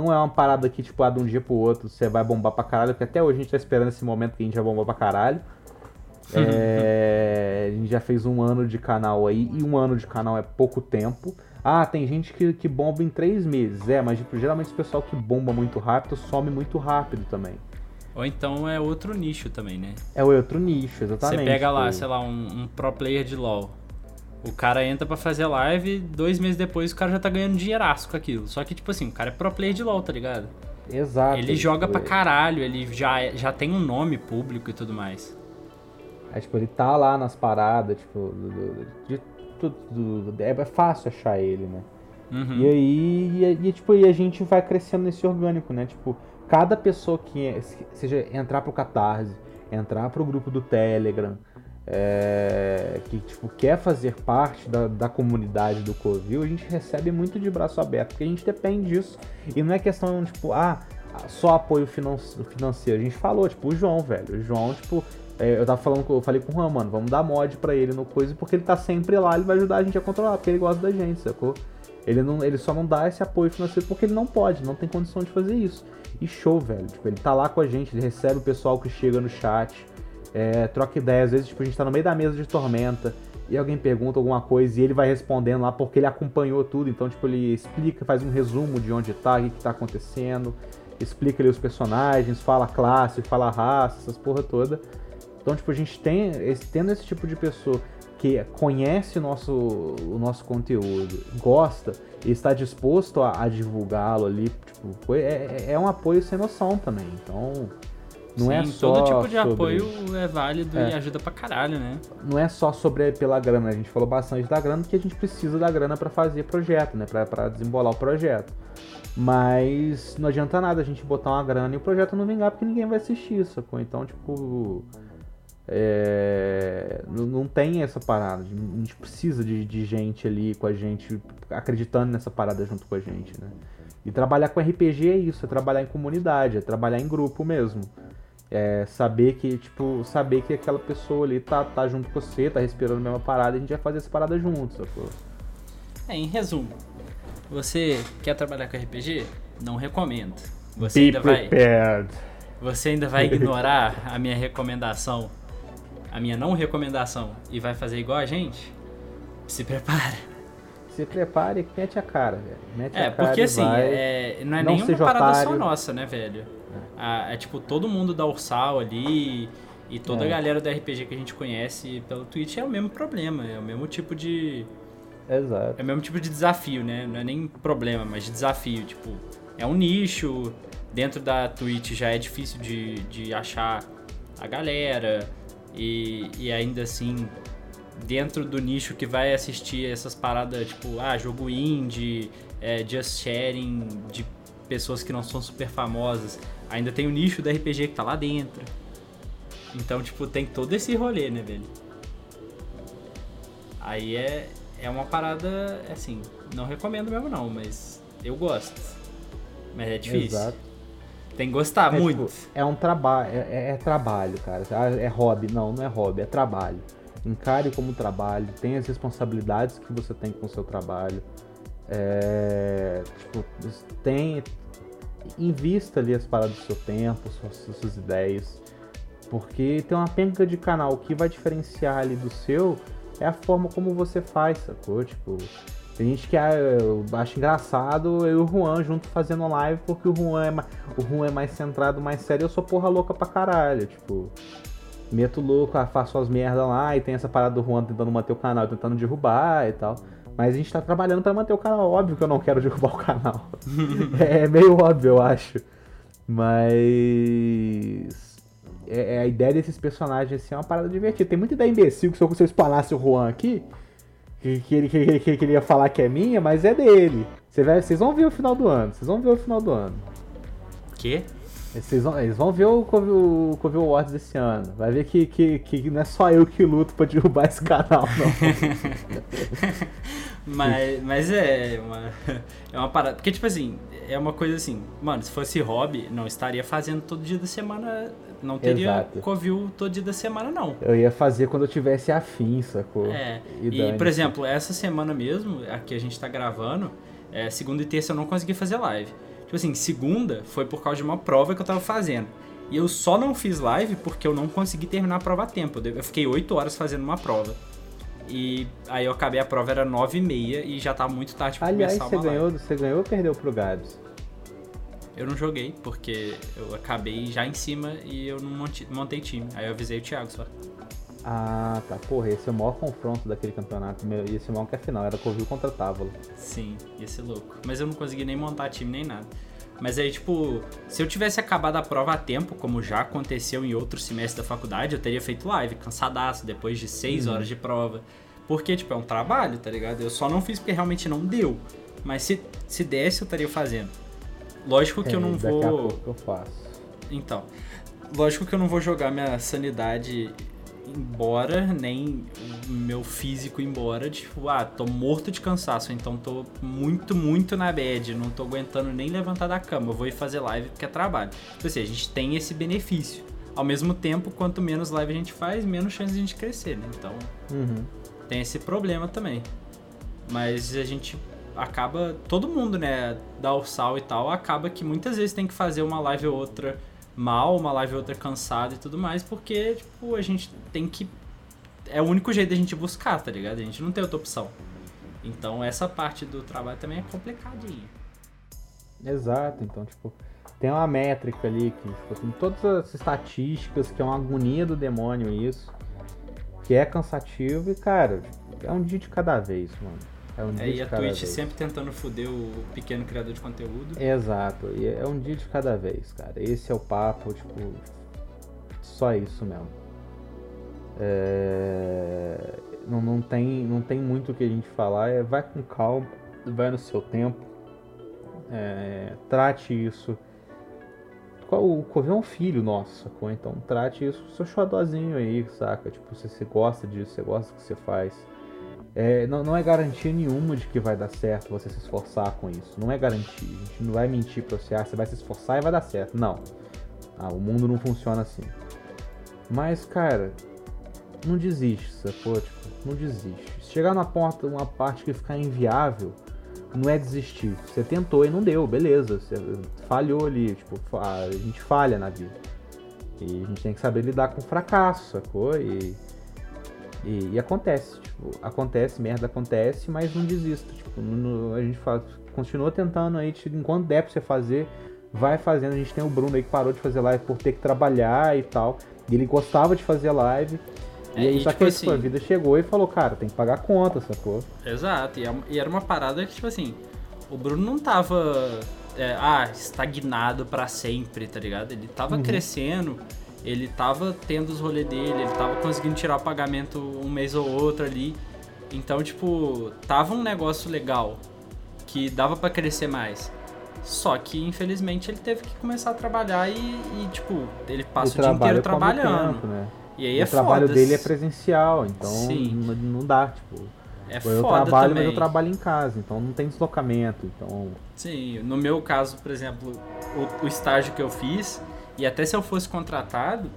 Speaker 2: não é uma parada que, tipo, ah, de um dia pro outro você vai bombar pra caralho, porque até hoje a gente tá esperando esse momento que a gente vai bombar pra caralho. É, a gente já fez um ano de canal aí, e um ano de canal é pouco tempo. Ah, tem gente que, que bomba em três meses, é, mas tipo, geralmente o pessoal que bomba muito rápido some muito rápido também.
Speaker 1: Ou então é outro nicho também, né?
Speaker 2: É outro nicho, exatamente.
Speaker 1: Você pega lá, tipo sei lá, um, um pro player de LoL. O cara entra para fazer live, dois meses depois o cara já tá ganhando dinheiraço com aquilo. Só que, tipo assim, o cara é pro player de LoL, tá ligado?
Speaker 2: Exato.
Speaker 1: Ele joga pra caralho, ele já, é, já tem um nome público e tudo mais.
Speaker 2: É, tipo, ele tá lá nas paradas, tipo, de tudo. É fácil achar ele, né? Uhum. E aí, e, e, tipo, e a gente vai crescendo nesse orgânico, né? Tipo, cada pessoa que é, seja entrar pro Catarse, entrar pro grupo do Telegram, é, que tipo, quer fazer parte da, da comunidade do Covil, a gente recebe muito de braço aberto, porque a gente depende disso. E não é questão, tipo, ah, só apoio financeiro. A gente falou, tipo, o João, velho. O João, tipo, é, eu tava falando, eu falei com o Juan, mano, vamos dar mod pra ele no coisa, porque ele tá sempre lá, ele vai ajudar a gente a controlar, porque ele gosta da gente, sacou? Ele, não, ele só não dá esse apoio financeiro porque ele não pode, não tem condição de fazer isso. E show, velho. Tipo, ele tá lá com a gente, ele recebe o pessoal que chega no chat é, troca ideia. Às vezes, tipo, a gente tá no meio da mesa de tormenta e alguém pergunta alguma coisa e ele vai respondendo lá porque ele acompanhou tudo. Então, tipo, ele explica, faz um resumo de onde tá, o que, que tá acontecendo, explica ali os personagens, fala classe, fala raça, essas porra toda. Então, tipo, a gente tem, tendo esse tipo de pessoa que conhece o nosso, o nosso conteúdo, gosta e está disposto a, a divulgá-lo ali, tipo, é, é um apoio sem noção também. Então, não Sim, é só
Speaker 1: todo tipo de sobre... apoio é válido é. e ajuda pra caralho, né?
Speaker 2: Não é só sobre pela grana, a gente falou bastante da grana, porque a gente precisa da grana para fazer projeto, né? Pra, pra desembolar o projeto. Mas não adianta nada a gente botar uma grana e o projeto não vingar porque ninguém vai assistir, sacou? Então, tipo. É, não tem essa parada. A gente precisa de, de, gente ali com a gente, acreditando nessa parada junto com a gente, né? E trabalhar com RPG é isso, é trabalhar em comunidade, é trabalhar em grupo mesmo. É saber que, tipo, saber que aquela pessoa ali tá, tá junto com você, tá respirando a mesma parada e a gente vai fazer essa parada juntos, sacou?
Speaker 1: É, em resumo, você quer trabalhar com RPG? Não recomendo. Você
Speaker 2: Be
Speaker 1: ainda
Speaker 2: prepared.
Speaker 1: vai. Você ainda vai ignorar a minha recomendação, a minha não recomendação, e vai fazer igual a gente? Se prepara.
Speaker 2: Se prepare e mete a cara, velho. Mete
Speaker 1: é,
Speaker 2: a cara
Speaker 1: porque assim, é, não é não nenhuma parada otário. só nossa, né, velho? É. é tipo todo mundo da Ursal ali e toda é. a galera do RPG que a gente conhece pelo Twitch é o mesmo problema, é o mesmo tipo de,
Speaker 2: Exato.
Speaker 1: É o mesmo tipo de desafio, né? Não é nem problema, mas de desafio. Tipo, é um nicho. Dentro da Twitch já é difícil de, de achar a galera. E, e ainda assim, dentro do nicho que vai assistir essas paradas, tipo, ah, jogo indie, é, just sharing de pessoas que não são super famosas. Ainda tem o nicho do RPG que tá lá dentro. Então, tipo, tem todo esse rolê, né, velho? Aí é, é uma parada, assim, não recomendo mesmo não, mas eu gosto. Mas é difícil.
Speaker 2: Exato.
Speaker 1: Tem que gostar
Speaker 2: É,
Speaker 1: muito.
Speaker 2: tipo, é um trabalho, é, é- é trabalho, cara. Ah, É hobby. Não, não é hobby, é trabalho. Encare como trabalho, tem as responsabilidades que você tem com o seu trabalho. É, tipo, tem. Invista ali as paradas do seu tempo, suas, suas ideias. Porque tem uma penca de canal que vai diferenciar ali do seu é a forma como você faz, sacou? Tipo, tem gente que ah, eu acho engraçado eu e o Juan junto fazendo live, porque o Juan é, ma- o Juan é mais centrado, mais sério, eu sou porra louca pra caralho. Tipo, meto louco, ah, faço as merdas lá e tem essa parada do Juan tentando manter o canal, tentando derrubar e tal. Mas a gente tá trabalhando pra manter o canal, óbvio que eu não quero derrubar o canal. é meio óbvio, eu acho. Mas. É, é a ideia desses personagens assim é uma parada divertida. Tem muita ideia imbecil que se eu, se eu explanasse o Juan aqui, que, que, ele, que, ele- que ele ia falar que é minha, mas é dele. Vocês vão ver o final do ano. Vocês vão ver o final do ano.
Speaker 1: Quê?
Speaker 2: Vocês vão, eles vão ver o Covil, o Covil Awards desse ano. Vai ver que, que, que não é só eu que luto pra derrubar esse canal, não.
Speaker 1: Mas, mas é uma, é uma parada. Porque, tipo assim, é uma coisa assim, mano, se fosse hobby, não estaria fazendo todo dia da semana. Não teria
Speaker 2: Exato.
Speaker 1: Covil todo dia da semana, não.
Speaker 2: Eu ia fazer quando eu tivesse afim, sacou?
Speaker 1: É.
Speaker 2: E
Speaker 1: E, por exemplo, essa semana mesmo, a que a gente tá gravando, é, segunda e terça eu não consegui fazer live. Tipo assim, segunda foi por causa de uma prova que eu tava fazendo. E eu só não fiz live porque eu não consegui terminar a prova a tempo. Eu fiquei 8 horas fazendo uma prova. E aí eu acabei a prova, era 9 e meia e já tá muito tarde pra
Speaker 2: Aliás,
Speaker 1: começar
Speaker 2: você
Speaker 1: uma live.
Speaker 2: ganhou, você ganhou ou perdeu pro Gabs?
Speaker 1: Eu não joguei, porque eu acabei já em cima e eu não monte- montei time. Aí eu avisei o Thiago só.
Speaker 2: Ah, tá. Porra, esse é o maior confronto daquele campeonato. Meu, e esse é o maior que a final. Era Covil contra Távolo.
Speaker 1: Sim, ia ser louco. Mas eu não consegui nem montar time nem nada. Mas aí, tipo, se eu tivesse acabado a prova a tempo, como já aconteceu em outros semestres da faculdade, eu teria feito live, cansadaço, depois de seis horas de prova. Porque, tipo, é um trabalho, tá ligado? Eu só não fiz porque realmente não deu. Mas se, se desse, eu estaria fazendo. Lógico que
Speaker 2: É,
Speaker 1: eu não
Speaker 2: daqui a
Speaker 1: vou.
Speaker 2: pouco eu faço.
Speaker 1: Então, lógico que eu não vou jogar minha sanidade embora, nem o meu físico embora, tipo, ah, tô morto de cansaço, então tô muito, muito na bad, não tô aguentando nem levantar da cama, vou ir fazer live porque é trabalho. Tipo assim, a gente tem esse benefício. Ao mesmo tempo, quanto menos live a gente faz, menos chance de a gente crescer, né? Então,
Speaker 2: Uhum.
Speaker 1: tem esse problema também. Mas a gente acaba, todo mundo, né, dá o sal e tal, acaba que muitas vezes tem que fazer uma live ou outra mal, uma live ou outra cansada e tudo mais, porque, tipo, a gente tem que. É o único jeito da gente buscar, tá ligado? A gente não tem outra opção. Então essa parte do trabalho também é complicadinha.
Speaker 2: Exato, então, tipo, tem uma métrica ali que, tipo, tem todas as estatísticas, que é uma agonia do demônio isso, que é cansativo e, cara, é um dia de cada vez, mano. É um dia
Speaker 1: É,
Speaker 2: de
Speaker 1: e a Twitch
Speaker 2: vez.
Speaker 1: sempre tentando foder o pequeno criador de conteúdo.
Speaker 2: Exato, e é um dia de cada vez, cara. Esse é o papo, tipo, só isso mesmo. É, Não, não, tem, não tem muito o que a gente falar, é vai com calma, vai no seu tempo, é, trate isso. O Covê é um filho nosso, sacou? Então trate isso com seu xodózinho aí, saca? Tipo, se você gosta disso, você gosta do que você faz. É, não, não é garantia nenhuma de que vai dar certo você se esforçar com isso. Não é garantia. A gente não vai mentir pra você, ah, você vai se esforçar e vai dar certo. Não. Ah, o mundo não funciona assim. Mas, cara, não desiste, sacou? Tipo, não desiste. Se chegar na porta, uma parte que ficar inviável, não é desistir. Você tentou e não deu, beleza. Você falhou ali, tipo, a gente falha na vida. E a gente tem que saber lidar com o fracasso, sacou? E, e, e acontece, tipo, acontece, merda acontece, mas não desista. Tipo, não- a gente fala, continua tentando aí, tipo, enquanto der pra você fazer, vai fazendo. A gente tem o Bruno aí que parou de fazer live por ter que trabalhar e tal. E ele gostava de fazer live. E
Speaker 1: É,
Speaker 2: aí,
Speaker 1: e,
Speaker 2: só
Speaker 1: tipo
Speaker 2: que aí
Speaker 1: assim-
Speaker 2: sua vida chegou e falou, cara, tem que pagar a conta, sacou?
Speaker 1: Exato, e, é- e era uma parada que, tipo assim, o Bruno não tava, é, ah, estagnado pra sempre, tá ligado? Ele tava
Speaker 2: Uhum.
Speaker 1: crescendo, ele tava tendo os rolês dele, ele tava conseguindo tirar o pagamento um mês ou outro ali. Então, tipo, tava um negócio legal, que dava pra crescer mais. Só que, infelizmente, ele teve que começar a trabalhar e, e, tipo, ele passa o, dia
Speaker 2: trabalha
Speaker 1: inteiro trabalhando.
Speaker 2: tempo, né?
Speaker 1: E aí
Speaker 2: o
Speaker 1: é
Speaker 2: trabalho
Speaker 1: foda.
Speaker 2: dele é presencial, então não, não dá, tipo.
Speaker 1: É
Speaker 2: eu
Speaker 1: foda
Speaker 2: trabalho,
Speaker 1: também.
Speaker 2: mas eu trabalho em casa, então não tem deslocamento, então.
Speaker 1: Sim, no meu caso, por exemplo, o, o estágio que eu fiz, e até se eu fosse contratado,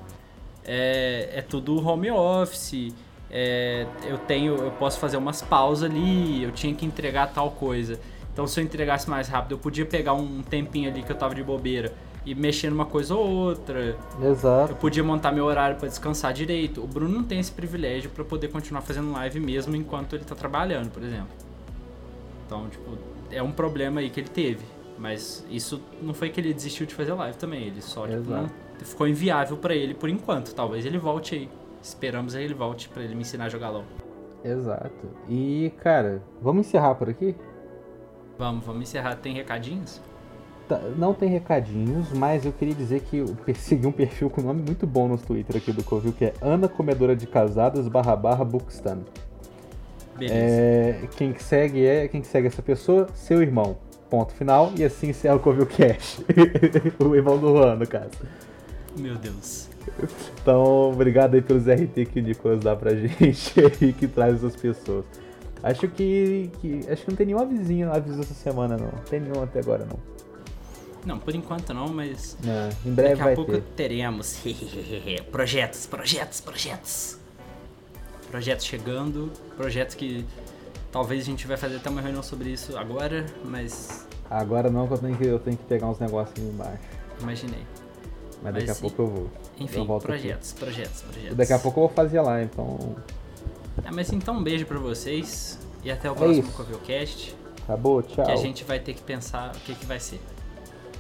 Speaker 1: é, é tudo home office. é, eu tenho, eu posso fazer umas pausas ali, eu tinha que entregar tal coisa. Então se eu entregasse mais rápido, eu podia pegar um tempinho ali que eu tava de bobeira e mexer numa coisa ou outra. Eu
Speaker 2: Exato.
Speaker 1: podia montar meu horário pra descansar direito. O Bruno não tem esse privilégio pra poder continuar fazendo live mesmo enquanto ele tá trabalhando, por exemplo. Então, tipo, é um problema aí que ele teve. Mas isso não foi que ele desistiu de fazer live também. Ele só, tipo, não, ficou inviável pra ele por enquanto. Talvez ele volte aí. Esperamos aí ele volte pra ele me ensinar a jogar LOL.
Speaker 2: Exato. E, cara, vamos encerrar por aqui?
Speaker 1: Vamos, vamos encerrar. Tem recadinhos?
Speaker 2: Tá, Não tem recadinhos, mas eu queria dizer que eu persegui um perfil com um nome muito bom no Twitter aqui do Covil, que é Ana Comedora de Casadas barra barra Bookstan.
Speaker 1: Beleza.
Speaker 2: É, quem que segue é quem que segue essa pessoa, seu irmão. Ponto final. E assim encerra o Covil Cash. o irmão do Juan, no caso.
Speaker 1: Meu Deus.
Speaker 2: Então, obrigado aí pelos RT que o Nicolas dá pra gente aí, que traz essas pessoas. Acho que, que- Acho que não tem nenhum avisinho, aviso essa semana, não. Não tem nenhum até agora, não.
Speaker 1: Não, por enquanto não, mas
Speaker 2: Não, em breve
Speaker 1: daqui a pouco
Speaker 2: ter.
Speaker 1: teremos. projetos, projetos, projetos. Projetos chegando, projetos que talvez a gente vai fazer até uma reunião sobre isso agora, mas
Speaker 2: Agora não, que eu tenho que, eu tenho que pegar uns negócios ali embaixo.
Speaker 1: imaginei.
Speaker 2: Mas
Speaker 1: Mas
Speaker 2: daqui a
Speaker 1: sim.
Speaker 2: pouco eu vou.
Speaker 1: Enfim,
Speaker 2: Eu volto aqui.
Speaker 1: projetos, projetos, projetos.
Speaker 2: E daqui a pouco eu vou fazer lá, então.
Speaker 1: É, mas então um beijo pra vocês e até o próximo
Speaker 2: isso.
Speaker 1: Covilcast,
Speaker 2: Acabou, tchau.
Speaker 1: que a gente vai ter que pensar o que, que vai ser.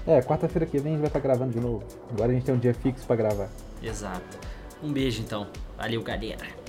Speaker 2: É, quarta-feira que vem a gente vai estar gravando de novo. Agora a gente tem um dia fixo pra gravar.
Speaker 1: Exato. Um beijo então. Valeu, galera.